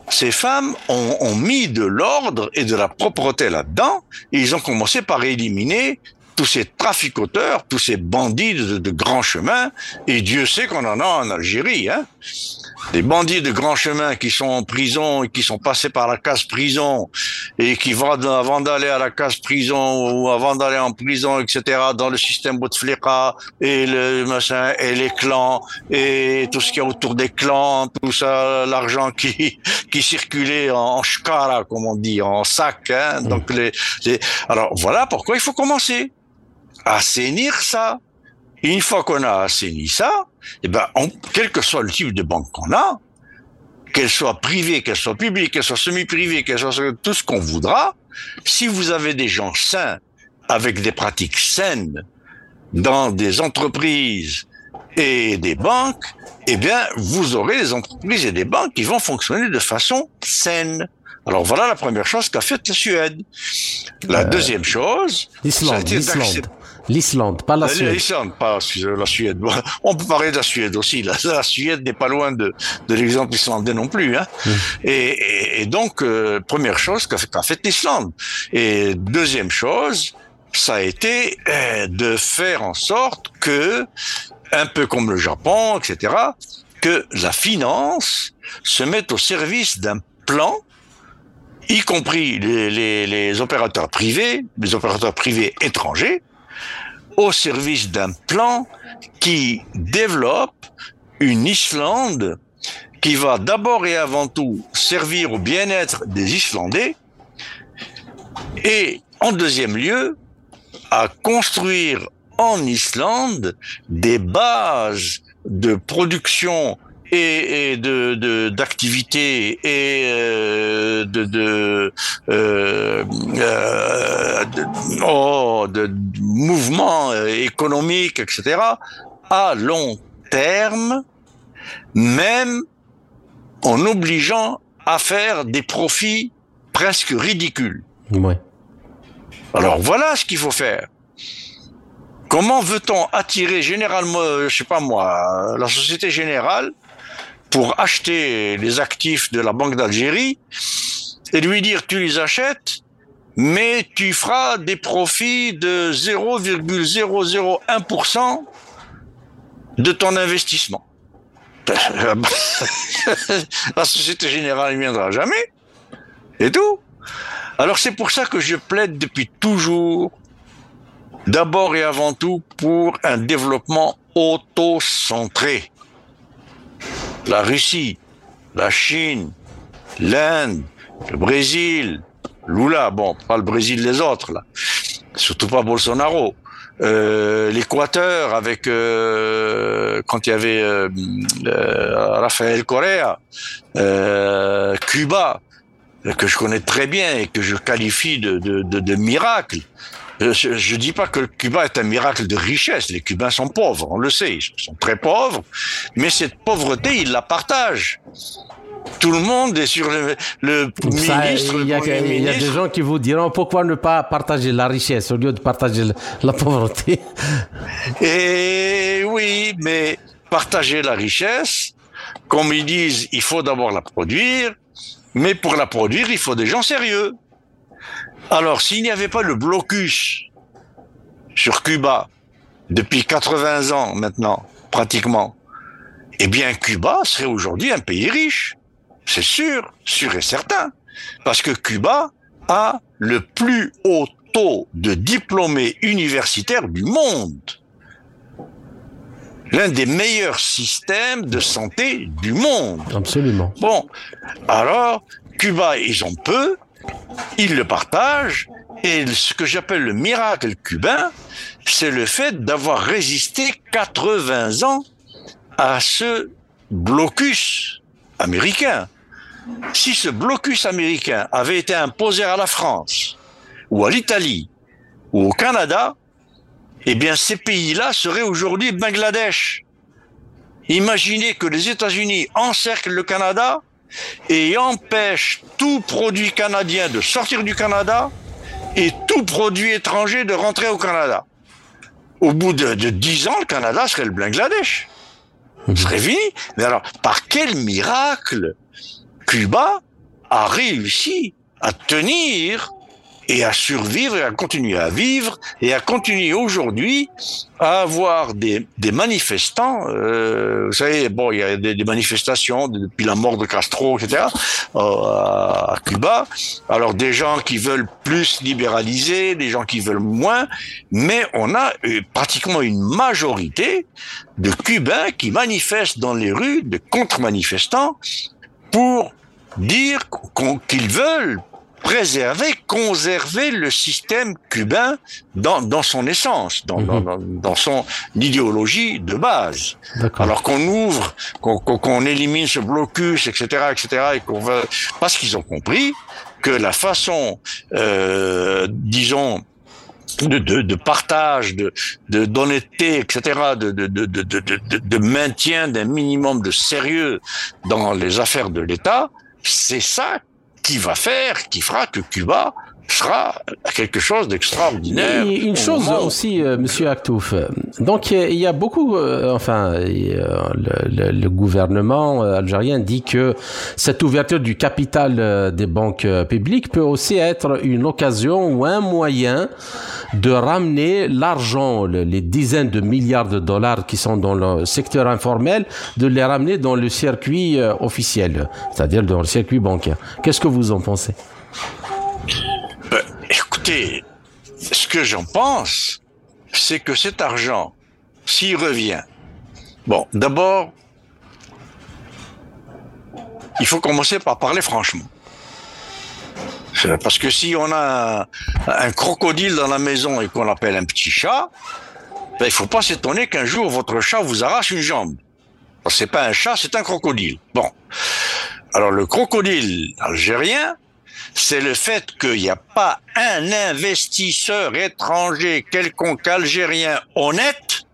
ces femmes ont, ont mis de l'ordre et de la propreté là-dedans, et ils ont commencé par éliminer tous ces traficoteurs, tous ces bandits de, de grands chemins, et Dieu sait qu'on en a en Algérie, hein. Des bandits de grands chemins qui sont en prison et qui sont passés par la case prison et qui vont avant d'aller à la case prison ou avant d'aller en prison, etc., dans le système Bouteflika et le machin et les clans et tout ce qu'il y a autour des clans, tout ça, l'argent qui [LAUGHS] qui circulait en, shkara, comme on dit, en sac. Hein. Donc les, les, alors voilà pourquoi il faut commencer assainir ça. une fois qu'on a assaini ça, eh ben, quel que soit le type de banque qu'on a, qu'elle soit privée, qu'elle soit publique, qu'elle soit semi-privée, qu'elle soit tout ce qu'on voudra, si vous avez des gens sains, avec des pratiques saines, dans des entreprises et des banques, eh bien, vous aurez des entreprises et des banques qui vont fonctionner de façon saine. Alors voilà la première chose qu'a faite la Suède. La deuxième chose, l'Islande, l'Islande, pas la Suède. L'Islande, pas la Suède. On peut parler de la Suède aussi. La, la Suède n'est pas loin de, de l'exemple islandais non plus. Hein. Et, et, et, donc, euh, première chose qu'a fait, fait l'Islande. Et deuxième chose, ça a été euh, de faire en sorte que, un peu comme le Japon, etc., que la finance se mette au service d'un plan y compris les, les, les, opérateurs privés, les opérateurs privés étrangers, au service d'un plan qui développe une Islande qui va d'abord et avant tout servir au bien-être des Islandais et en deuxième lieu à construire en Islande des bases de production et, et de d'activités et euh, de de, euh, euh, de, oh, de mouvements économiques, etc. à long terme, même en obligeant à faire des profits presque ridicules. Ouais. Alors voilà ce qu'il faut faire. Comment veut-on attirer généralement, je sais pas moi, la Société Générale pour acheter les actifs de la Banque d'Algérie et lui dire tu les achètes, mais tu feras des profits de 0,001% de ton investissement. [LAUGHS] la Société Générale ne viendra jamais. Et tout. Alors c'est pour ça que je plaide depuis toujours, d'abord et avant tout, pour un développement auto-centré la Russie, la Chine, l'Inde, le Brésil, Lula, bon, pas le Brésil les autres là, surtout pas Bolsonaro, euh, l'Équateur avec euh, quand il y avait euh, Rafael Correa, Cuba que je connais très bien et que je qualifie de miracle. Je ne dis pas que Cuba est un miracle de richesse. Les Cubains sont pauvres, on le sait, ils sont très pauvres, mais cette pauvreté, ils la partagent. Tout le monde est sur le, le ministre. Il y, a, il y a des gens qui vous diront pourquoi ne pas partager la richesse au lieu de partager la pauvreté. [LAUGHS] Et oui, mais partager la richesse, comme ils disent, il faut d'abord la produire, mais pour la produire, il faut des gens sérieux. Alors, s'il n'y avait pas le blocus sur Cuba depuis 80 ans maintenant, pratiquement, eh bien, Cuba serait aujourd'hui un pays riche. C'est sûr, sûr et certain. Parce que Cuba a le plus haut taux de diplômés universitaires du monde. L'un des meilleurs systèmes de santé du monde. Absolument. Bon, alors, Cuba, ils ont peu, ils le partagent. Et ce que j'appelle le miracle cubain, c'est le fait d'avoir résisté 80 ans à ce blocus américain. Si ce blocus américain avait été imposé à la France, ou à l'Italie, ou au Canada, eh bien ces pays-là seraient aujourd'hui Bangladesh. Imaginez que les États-Unis encerclent le Canada et empêche tout produit canadien de sortir du Canada et tout produit étranger de rentrer au Canada. Au bout de, dix ans, le Canada serait le Bangladesh. Ce serait fini. Mais alors, par quel miracle Cuba a réussi à tenir et à survivre et à continuer à vivre et à continuer aujourd'hui à avoir des, des manifestants. Euh, vous savez, bon, il y a des, manifestations depuis la mort de Castro, etc. Euh, à Cuba. Alors des gens qui veulent plus libéraliser, des gens qui veulent moins, mais on a euh, pratiquement une majorité de Cubains qui manifestent dans les rues, de contre-manifestants, pour dire qu'ils veulent préserver, conserver le système cubain dans, dans son essence, dans, dans, mhm. dans, son idéologie de base. Alors qu'on ouvre, qu'on élimine ce blocus, etc., etc., et qu'on veut, parce qu'ils ont compris que la façon, euh, disons, de, de, de partage, de d'honnêteté, etc., de, de, de, de, de, de maintien d'un minimum de sérieux dans les affaires de l'État, c'est ça qui va faire, qui fera que Cuba sera quelque chose d'extraordinaire. Une chose aussi, euh, Monsieur Aktouf. Donc il y a beaucoup, euh, enfin, le, le, gouvernement euh, algérien dit que cette ouverture du capital des banques publiques peut aussi être une occasion ou un moyen de ramener l'argent, les dizaines de milliards de dollars qui sont dans le secteur informel, de les ramener dans le circuit officiel, c'est-à-dire dans le circuit bancaire. Qu'est-ce que vous en pensez? Ce que j'en pense, c'est que cet argent, s'il revient, bon, d'abord, il faut commencer par parler franchement. Parce que si on a un, crocodile dans la maison et qu'on appelle un petit chat, ben, il faut pas s'étonner qu'un jour votre chat vous arrache une jambe. C'est pas un chat, c'est un crocodile. Bon. Alors le crocodile algérien, c'est le fait qu'il n'y a pas un investisseur étranger quelconque algérien honnête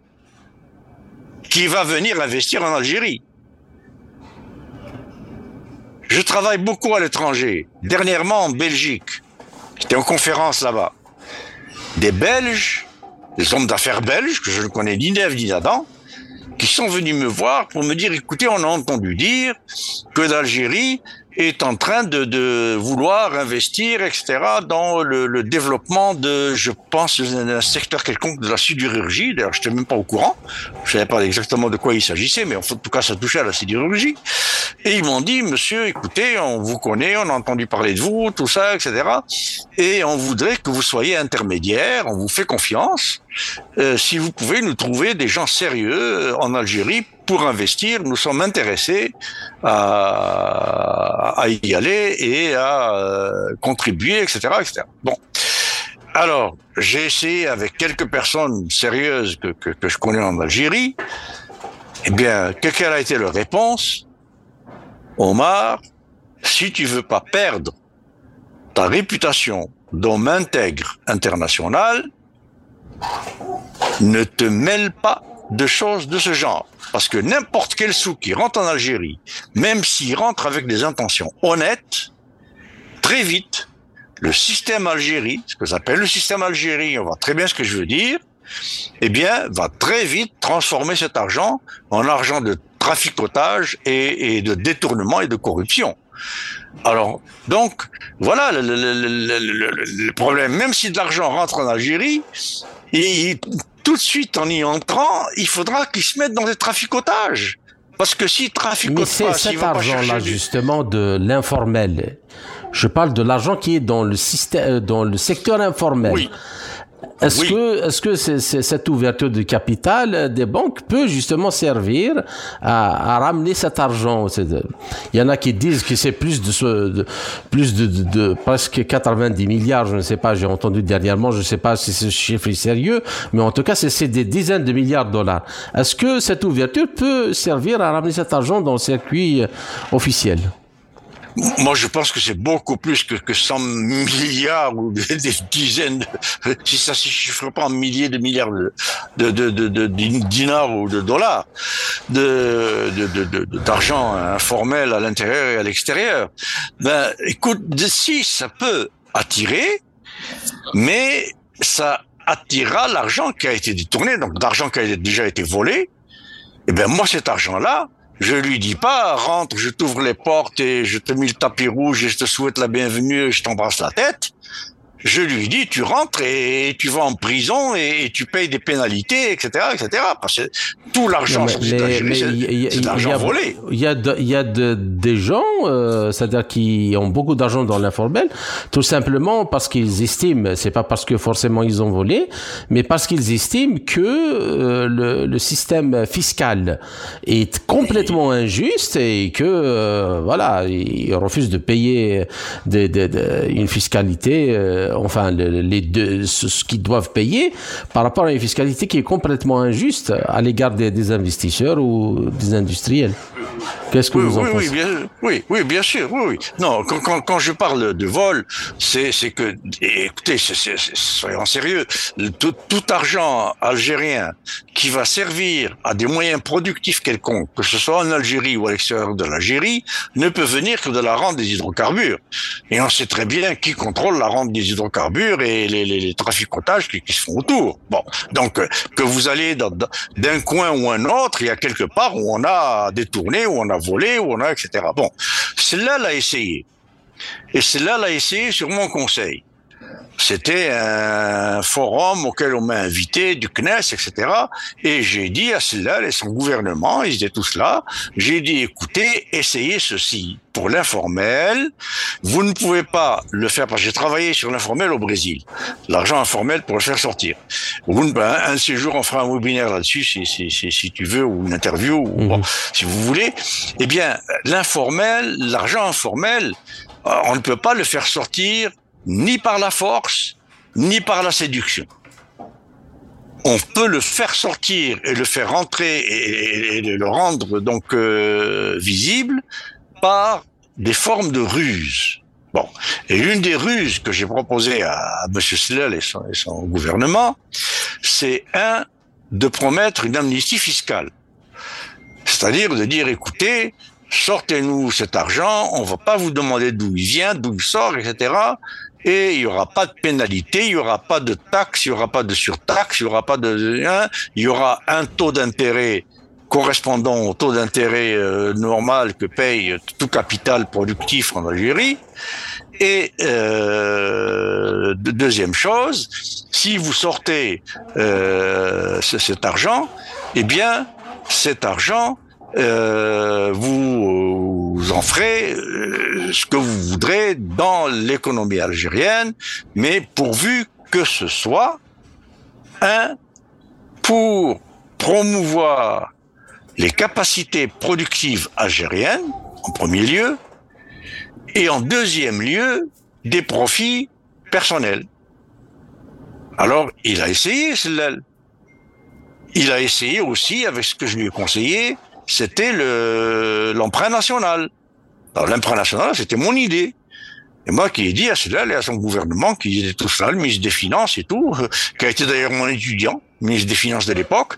qui va venir investir en Algérie. Je travaille beaucoup à l'étranger, dernièrement en Belgique. J'étais en conférence là-bas. Des Belges, des hommes d'affaires belges, que je ne connais ni neuf ni Adam, qui sont venus me voir pour me dire, écoutez, on a entendu dire que l'Algérie est en train de, de vouloir investir, etc., dans le, le, développement de, je pense, un secteur quelconque de la sidérurgie. D'ailleurs, je n'étais même pas au courant. Je savais pas exactement de quoi il s'agissait, mais en tout cas, ça touchait à la sidérurgie. Et ils m'ont dit, monsieur, écoutez, on vous connaît, on a entendu parler de vous, tout ça, etc. Et on voudrait que vous soyez intermédiaire, on vous fait confiance. Euh, si vous pouvez nous trouver des gens sérieux euh, en Algérie pour investir, nous sommes intéressés à, y aller et à euh, contribuer, etc., etc. Bon. Alors, j'ai essayé avec quelques personnes sérieuses que je connais en Algérie. Eh bien, quelle a été leur réponse? Omar, si tu veux pas perdre ta réputation d'homme intègre international, ne te mêle pas de choses de ce genre. Parce que n'importe quel sou qui rentre en Algérie, même s'il rentre avec des intentions honnêtes, très vite, le système Algérie, ce que j'appelle le système Algérie, on voit très bien ce que je veux dire, eh bien, va très vite transformer cet argent en argent de traficotage et, et de détournement et de corruption. Alors, donc, voilà le, le, problème. Même si de l'argent rentre en Algérie, et tout de suite en y entrant, il faudra qu'ils se mettent dans des traficotages. Parce que si traficotent Mais c'est cet argent-là, justement, de l'informel. Je parle de l'argent qui est dans le système, dans le secteur informel. Oui. Est-ce que, est-ce que cette ouverture de capital des banques peut justement servir à, ramener cet argent Il y en a qui disent que c'est plus de, plus de, presque 90 milliards, je ne sais pas, j'ai entendu dernièrement, je ne sais pas si ce chiffre est sérieux, mais en tout cas, c'est des dizaines de milliards de dollars. Est-ce que cette ouverture peut servir à ramener cet argent dans le circuit officiel? Moi, je pense que c'est beaucoup plus que, que 100 milliards ou des, dizaines, de, si ça se chiffre pas en milliers de milliards de, de, de, de, dinars ou de dollars, de, d'argent informel à l'intérieur et à l'extérieur. Ben, écoute, si ça peut attirer, mais ça attirera l'argent qui a été détourné, donc l'argent qui a déjà été volé. Et eh ben moi, cet argent-là, je lui dis pas, rentre, je t'ouvre les portes et je te mets le tapis rouge et je te souhaite la bienvenue et je t'embrasse la tête je lui dis, tu rentres et tu vas en prison et, tu payes des pénalités, etc., etc. Parce que tout l'argent, c'est de l'argent volé. Il y a, il y a de, des gens, euh, c'est-à-dire qui ont beaucoup d'argent dans l'informel, tout simplement parce qu'ils estiment, c'est pas parce que forcément ils ont volé, mais parce qu'ils estiment que euh, le, le, système fiscal est complètement injuste et que euh, voilà, ils refusent de payer des, des, une fiscalité enfin les deux, ce qu'ils doivent payer par rapport à une fiscalité qui est complètement injuste à l'égard des investisseurs ou des industriels. Qu'est-ce que vous en oui, pensez oui, bien, oui, oui, bien sûr, oui, oui. Non, quand, quand, quand je parle de vol, c'est que, écoutez, c'est, c'est, c'est- soyons sérieux, tout, tout argent algérien qui va servir à des moyens productifs quelconques, que ce soit en Algérie ou à l'extérieur de l'Algérie, ne peut venir que de la rente des hydrocarbures. Et on sait très bien qui contrôle la rente des hydrocarbures et les, les, les traficotages qui, qui se font autour. Bon, donc que vous allez d'un coin ou un autre, il y a quelque part où on a détourné, où on a volé, où on a etc. Bon, celle-là l'a essayé. Et celle-là l'a essayé sur mon conseil. C'était un forum auquel on m'a invité du CNES, etc. Et j'ai dit à celle-là et son gouvernement, ils étaient tous là, j'ai dit, écoutez, essayez ceci. Pour l'informel, vous ne pouvez pas le faire, parce que j'ai travaillé sur l'informel au Brésil. L'argent informel pour le faire sortir. Vous, ben, un de ces jours, on fera un webinaire là-dessus, si, si, si, si tu veux, ou une interview, ou, Mhm. bon, si vous voulez. Eh bien, l'informel, l'argent informel, euh, on ne peut pas le faire sortir ni par la force, ni par la séduction. On peut le faire sortir et le faire rentrer et, le rendre donc euh, visible par des formes de ruses. Bon, et l'une des ruses que j'ai proposées à, à M. Slell et son, et son gouvernement, c'est un de promettre une amnistie fiscale, c'est-à-dire de dire écoutez, sortez-nous cet argent, on va pas vous demander d'où il vient, d'où il sort, etc. Et il y aura pas de pénalité, il y aura pas de taxe, il y aura pas de surtaxe, il y aura pas de, hein, il y aura un taux d'intérêt correspondant au taux d'intérêt euh, normal que paye tout capital productif en Algérie. Et euh, de- deuxième chose, si vous sortez euh, ce- cet argent, eh bien, cet argent, euh, vous, vous en ferez euh, ce que vous voudrez dans l'économie algérienne, mais pourvu que ce soit un pour promouvoir les capacités productives algériennes, en premier lieu, et en deuxième lieu, des profits personnels. Alors, il a essayé, celle-là. Il a essayé aussi, avec ce que je lui ai conseillé, c'était le l'emprunt national. Alors, l'emprunt national, c'était mon idée. Et moi qui ai dit à cela et à son gouvernement, qui était tout ça, le ministre des Finances et tout, euh, qui a été d'ailleurs mon étudiant, ministre des Finances de l'époque,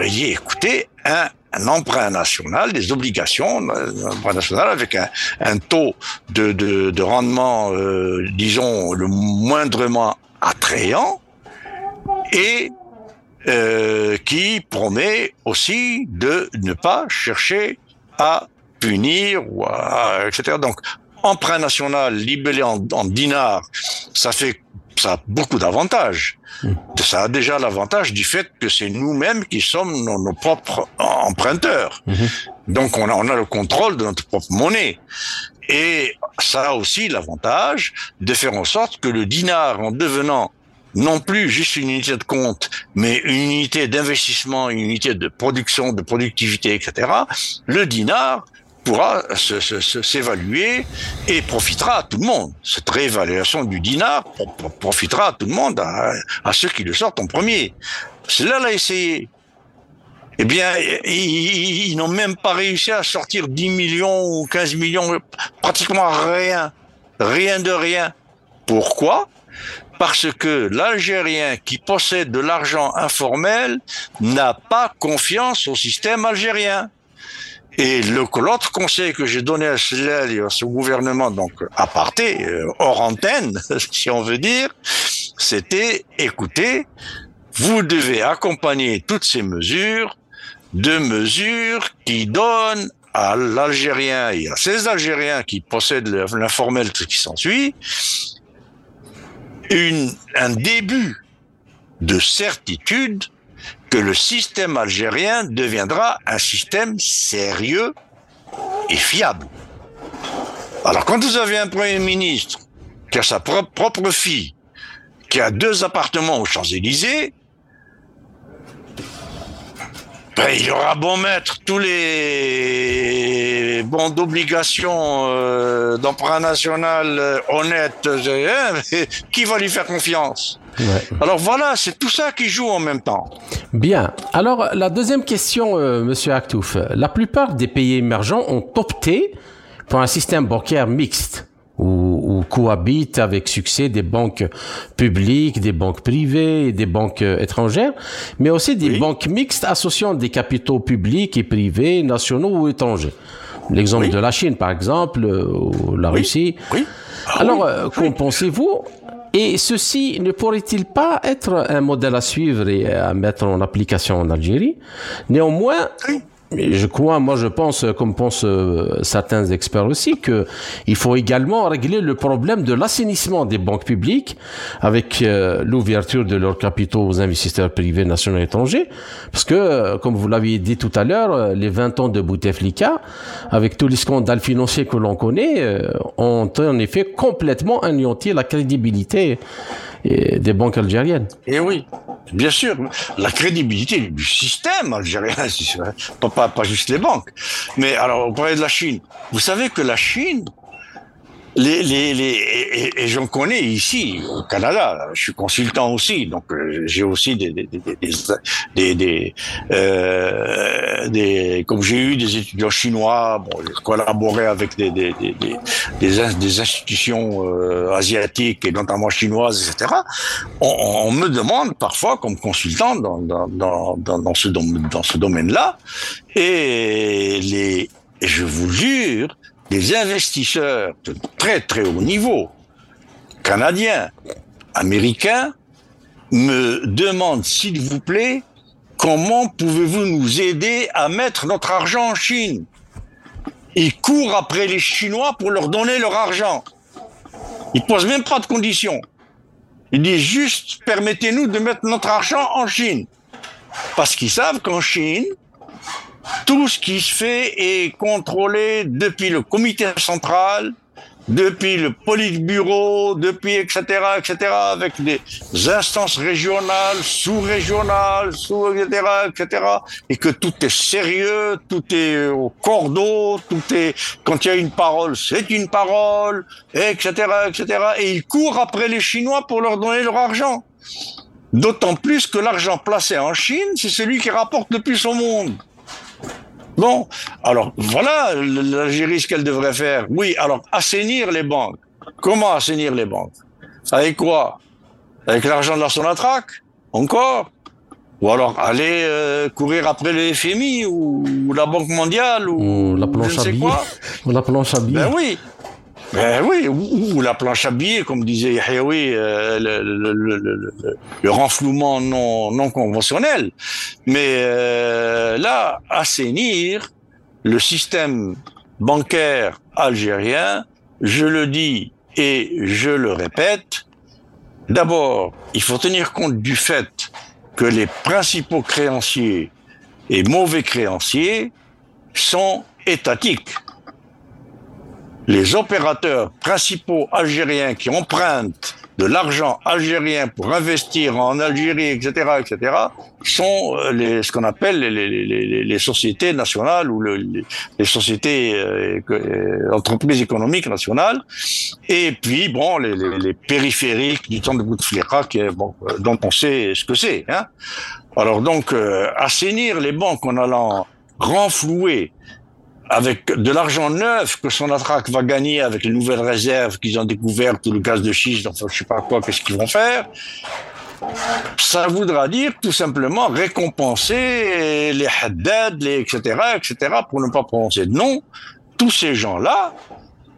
ai dit, écoutez, un, un emprunt national, des obligations, un emprunt national avec un, un taux de, de, de rendement, euh, disons, le moindrement attrayant, et euh, qui promet aussi de ne pas chercher à punir ou à, etc. Donc, emprunt national libellé en, en dinars, ça fait ça a beaucoup d'avantages. Ça a déjà l'avantage du fait que c'est nous-mêmes qui sommes nos, nos propres emprunteurs. Mhm. Donc on a, on a le contrôle de notre propre monnaie. Et ça a aussi l'avantage de faire en sorte que le dinar, en devenant non plus juste une unité de compte, mais une unité d'investissement, une unité de production, de productivité, etc., le dinar pourra s'évaluer et profitera à tout le monde. Cette réévaluation du dinar pro- pro- profitera à tout le monde, à, ceux qui le sortent en premier. Cela l'a essayé. Eh bien, ils- ils n'ont même pas réussi à sortir 10 millions ou 15 millions, pratiquement rien. Rien de rien. Pourquoi? Parce que l'Algérien qui possède de l'argent informel n'a pas confiance au système algérien. Et l'autre conseil que j'ai donné à ce gouvernement, donc à parté, euh, hors antenne, [LAUGHS] si on veut dire, c'était écoutez, vous devez accompagner toutes ces mesures de mesures qui donnent à l'Algérien et à ces Algériens qui possèdent l'informel, qui s'ensuit, une, un début de certitude que le système algérien deviendra un système sérieux et fiable. Alors quand vous avez un Premier ministre qui a sa propre, fille, qui a deux appartements aux Champs-Élysées, ben, il y aura bon mettre tous les bons d'obligation euh, d'emprunt national euh, honnête, euh, [LAUGHS] qui va lui faire confiance? Alors voilà, c'est tout ça qui joue en même temps. Bien. Alors la deuxième question, Monsieur Aktouf. La plupart des pays émergents ont opté pour un système bancaire mixte où, cohabitent avec succès des banques publiques, des banques privées des banques euh, étrangères, mais aussi des banques mixtes associant des capitaux publics et privés, nationaux ou étrangers. L'exemple de la Chine, par exemple, euh, ou la Russie. Oui. Ah Alors, euh, qu'en pensez-vous? Et ceci ne pourrait-il pas être un modèle à suivre et à mettre en application en Algérie? Néanmoins, je crois, moi je pense, comme pensent euh, certains experts aussi, que il faut également régler le problème de l'assainissement des banques publiques avec euh, l'ouverture de leurs capitaux aux investisseurs privés nationaux et étrangers. Parce que, euh, comme vous l'aviez dit tout à l'heure, les 20 ans de Bouteflika, avec tous les scandales financiers que l'on connaît, ont en effet complètement anéanti la crédibilité des banques algériennes. Et eh oui, bien sûr, la crédibilité du système algérien, [LAUGHS] pas, pas, juste les banques. Mais alors, on parlait de la Chine. Vous savez que la Chine, les, les, les, et, j'en connais ici au Canada. Je suis consultant aussi, donc euh, j'ai aussi des des des, des, euh, des comme j'ai eu des étudiants chinois, bon, j'ai collaboré avec des des, des, des, institutions euh, asiatiques et notamment chinoises, etc. On, me demande parfois comme consultant dans dans dans dans ce dans ce domaine-là, et les et je vous jure des investisseurs de très très haut niveau, canadiens, américains, me demandent, s'il vous plaît, comment pouvez-vous nous aider à mettre notre argent en Chine? Ils courent après les Chinois pour leur donner leur argent. Ils posent même pas de conditions. Ils disent juste, permettez-nous de mettre notre argent en Chine. Parce qu'ils savent qu'en Chine, tout ce qui se fait est contrôlé depuis le comité central, depuis le politburo, depuis etc., etc., avec des instances régionales, sous-régionales, sous, etc., etc., et que tout est sérieux, tout est au cordeau, tout est, quand il y a une parole, c'est une parole, etc., etc., et ils courent après les Chinois pour leur donner leur argent. D'autant plus que l'argent placé en Chine, c'est celui qui rapporte le plus au monde. Bon, alors voilà l'Algérie ce qu'elle devrait faire. Oui, alors assainir les banques. Comment assainir les banques? Avec quoi? Avec l'argent de la Sonatrach Encore? Ou alors aller euh, courir après le FMI ou, la Banque mondiale ou, [LAUGHS] la planche à billets. Ou la planche à Ben oui, ben oui, ou, la planche à billets, comme disait Yahoui, euh, le, renflouement non, non conventionnel. Mais euh, là, assainir le système bancaire algérien, je le dis et je le répète, d'abord, il faut tenir compte du fait que les principaux créanciers et mauvais créanciers sont étatiques les opérateurs principaux algériens qui empruntent de l'argent algérien pour investir en Algérie, etc., etc., sont euh, ce qu'on appelle les, sociétés nationales ou les, sociétés euh, euh, entreprises économiques nationales. Et puis, bon, les, périphériques du temps de Bouteflika, bon, dont on sait ce que c'est. Hein. Alors donc, assainir les banques en allant renflouer avec de l'argent neuf que son attraque va gagner avec les nouvelles réserves qu'ils ont découvertes, le gaz de schiste, enfin je sais pas quoi, qu'est-ce qu'ils vont faire, ça voudra dire tout simplement récompenser les haddad, les etc., etc., pour ne pas prononcer de nom, tous ces gens-là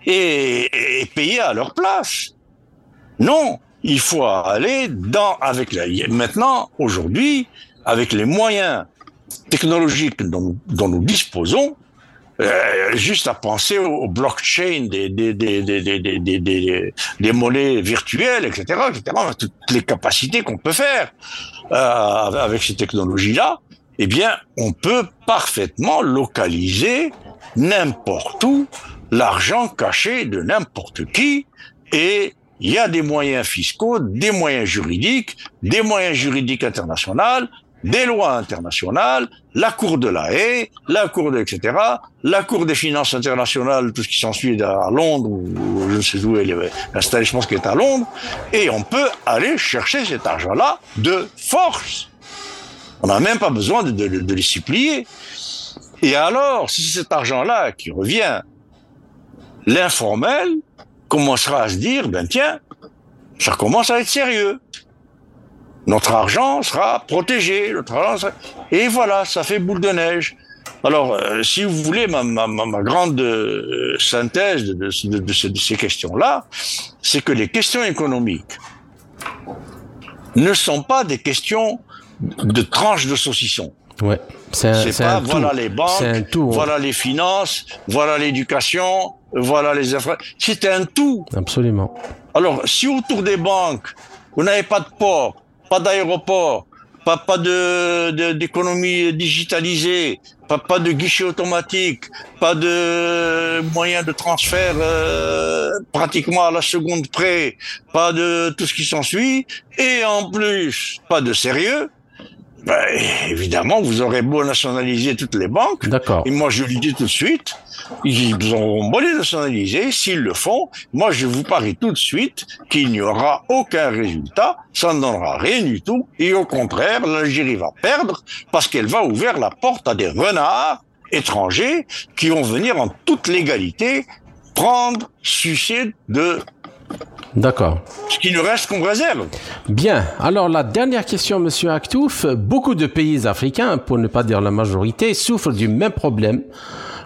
et, et payer à leur place. Non, il faut aller dans avec la, maintenant aujourd'hui avec les moyens technologiques dont, dont nous disposons, euh, juste à penser au, blockchain des, des, des, des, des, monnaies virtuelles, etc., etc., toutes les capacités qu'on peut faire euh, avec ces technologies-là, eh bien, on peut parfaitement localiser n'importe où l'argent caché de n'importe qui et il y a des moyens fiscaux, des moyens juridiques, des moyens juridiques internationaux des lois internationales, la Cour de la Haye, la Cour de etc., la Cour des finances internationales, tout ce qui s'ensuit à Londres, ou je ne sais où elle est installée, je pense est à Londres, et on peut aller chercher cet argent-là de force. On n'a même pas besoin de, de, de les supplier. Et alors, si c'est cet argent-là qui revient, l'informel commencera à se dire, ben tiens, ça commence à être sérieux. Notre argent sera protégé. Notre argent Et voilà, ça fait boule de neige. Alors, euh, si vous voulez, ma, ma, ma grande euh, synthèse de, de, de, ces, ces questions-là, c'est que les questions économiques ne sont pas des questions de tranches de saucisson. Ouais. C'est pas voilà les banques, tout, voilà les finances, voilà l'éducation, voilà les infrastructures. C'est un tout. Absolument. Alors, si autour des banques, vous n'avez pas de port, pas d'aéroport, pas, pas de d'économie digitalisée, pas, pas de guichet automatique, pas de moyens de transfert euh, pratiquement à la seconde près, pas de tout ce qui s'ensuit, et en plus pas de sérieux, ben, évidemment, vous aurez beau nationaliser toutes les banques. D'accord. Et moi, je lui dis tout de suite, ils auront beau les nationaliser, s'ils le font, moi, je vous parie tout de suite qu'il n'y aura aucun résultat, ça ne donnera rien du tout, et au contraire, l'Algérie va perdre parce qu'elle va ouvrir la porte à des renards étrangers qui vont venir en toute légalité prendre, sucer de D'accord. Ce qui nous reste qu'on réserve. Bien. Alors, la dernière question, Monsieur Aktouf. Beaucoup de pays africains, pour ne pas dire la majorité, souffrent du même problème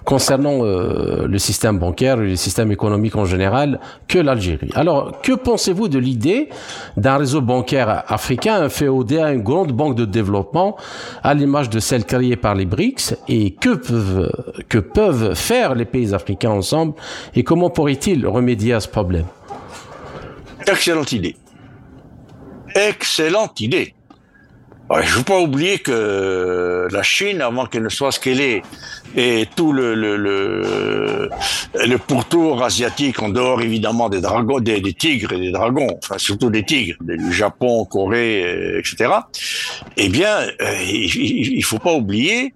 concernant euh, le système bancaire et le système économique en général que l'Algérie. Alors, que pensez-vous de l'idée d'un réseau bancaire africain féodé à une grande banque de développement à l'image de celle créée par les BRICS? Et que peuvent, que peuvent faire les pays africains ensemble? Et comment pourraient-ils remédier à ce problème? Excellente idée. Excellente idée. Je ne veux pas oublier que la Chine, avant qu'elle ne soit ce qu'elle est, et tout le, le, le, le, pourtour asiatique, en dehors évidemment des dragons, des, des, tigres et des dragons, enfin surtout des tigres, du Japon, Corée, etc. Eh bien, euh, il ne faut pas oublier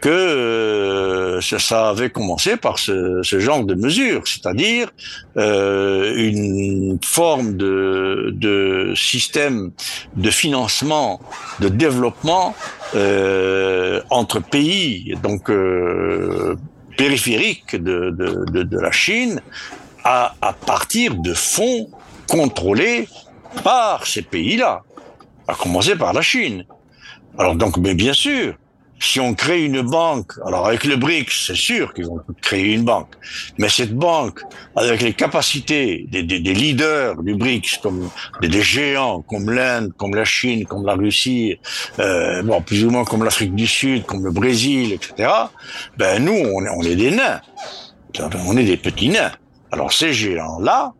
que euh, ça avait commencé par ce, ce genre de mesures, c'est-à-dire euh, une forme de, de, système de financement, de développement euh, entre pays, donc euh, périphériques de, de, de, la Chine, à, à partir de fonds contrôlés par ces pays-là, à commencer par la Chine. Alors donc, mais bien sûr, si on crée une banque, alors avec le BRICS, c'est sûr qu'ils vont créer une banque, mais cette banque, avec les capacités des, des, des leaders du BRICS, comme des, des géants, comme l'Inde, comme la Chine, comme la Russie, euh, bon, plus ou moins comme l'Afrique du Sud, comme le Brésil, etc., ben nous, on, on est des nains. On est des petits nains. Alors ces géants-là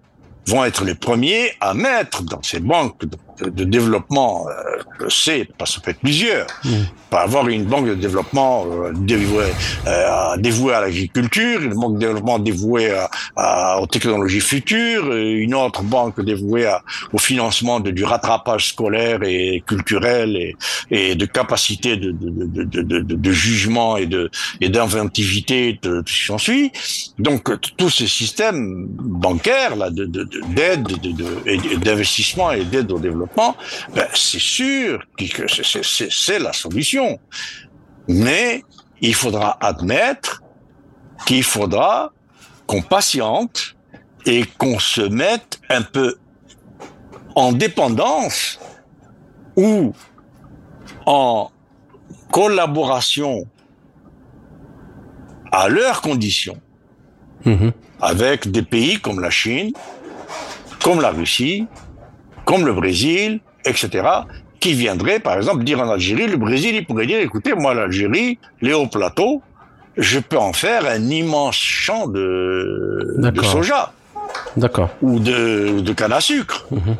vont être les premiers à mettre dans ces banques de, développement, euh, c'est parce que ça peut être plusieurs. Mmh. Pas avoir une banque de développement euh, dévouée, euh, dévouée à l'agriculture, une banque de développement dévouée à, à, aux technologies futures, une autre banque dévouée à, au financement de, du rattrapage scolaire et culturel et, et de capacité de, de, de, de, de jugement et de et d'inventivité de, tout ce qui s'ensuit. Donc tous ces systèmes bancaires là de d'aide de, d'investissement et d'aide au développement ben, c'est sûr que c'est la solution. Mais il faudra admettre qu'il faudra qu'on patiente et qu'on se mette un peu en dépendance ou en collaboration à leurs conditions mmh. avec des pays comme la Chine, comme la Russie, comme le Brésil, etc., qui viendrait, par exemple, dire en Algérie, le Brésil, il pourrait dire, écoutez, moi, l'Algérie, les hauts plateaux, je peux en faire un immense champ de, de soja. D'accord. Ou de, de canne à sucre. Mhm.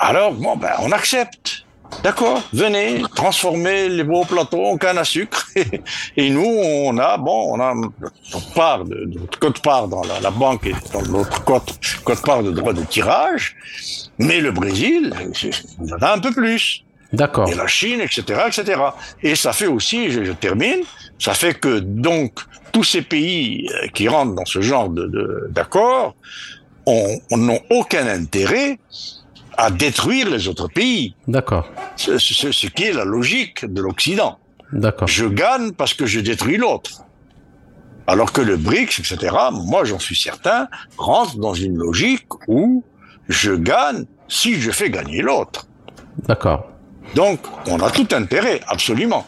Alors, bon, ben, on accepte. D'accord, venez transformer les beaux plateaux en canne à sucre. [LAUGHS] et nous, on a, bon, on a notre part de, notre code part dans la, la, banque et dans notre code, code part de droit de tirage. Mais le Brésil, on en a un peu plus. D'accord. Et la Chine, etc., etc. Et ça fait aussi, je, termine, ça fait que donc tous ces pays euh, qui rentrent dans ce genre de d'accord n'ont aucun intérêt à détruire les autres pays. D'accord. Ce, ce, qui est la logique de l'Occident. D'accord. Je gagne parce que je détruis l'autre. Alors que le BRICS, etc., moi j'en suis certain, rentre dans une logique où je gagne si je fais gagner l'autre. D'accord. Donc, on a tout intérêt, absolument.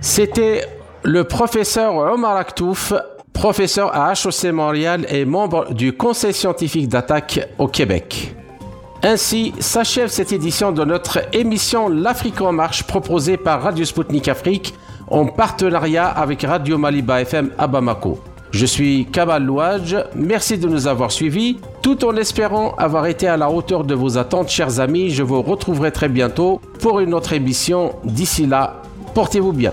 C'était le professeur Omar Aktouf, professeur à HEC Montréal et membre du Conseil scientifique d'attaque au Québec. Ainsi s'achève cette édition de notre émission L'Afrique en marche proposée par Radio Sputnik Afrique en partenariat avec Radio Maliba FM à Bamako. Je suis Kamal Louadj, merci de nous avoir suivis. Tout en espérant avoir été à la hauteur de vos attentes, chers amis, je vous retrouverai très bientôt pour une autre émission. D'ici là, portez-vous bien.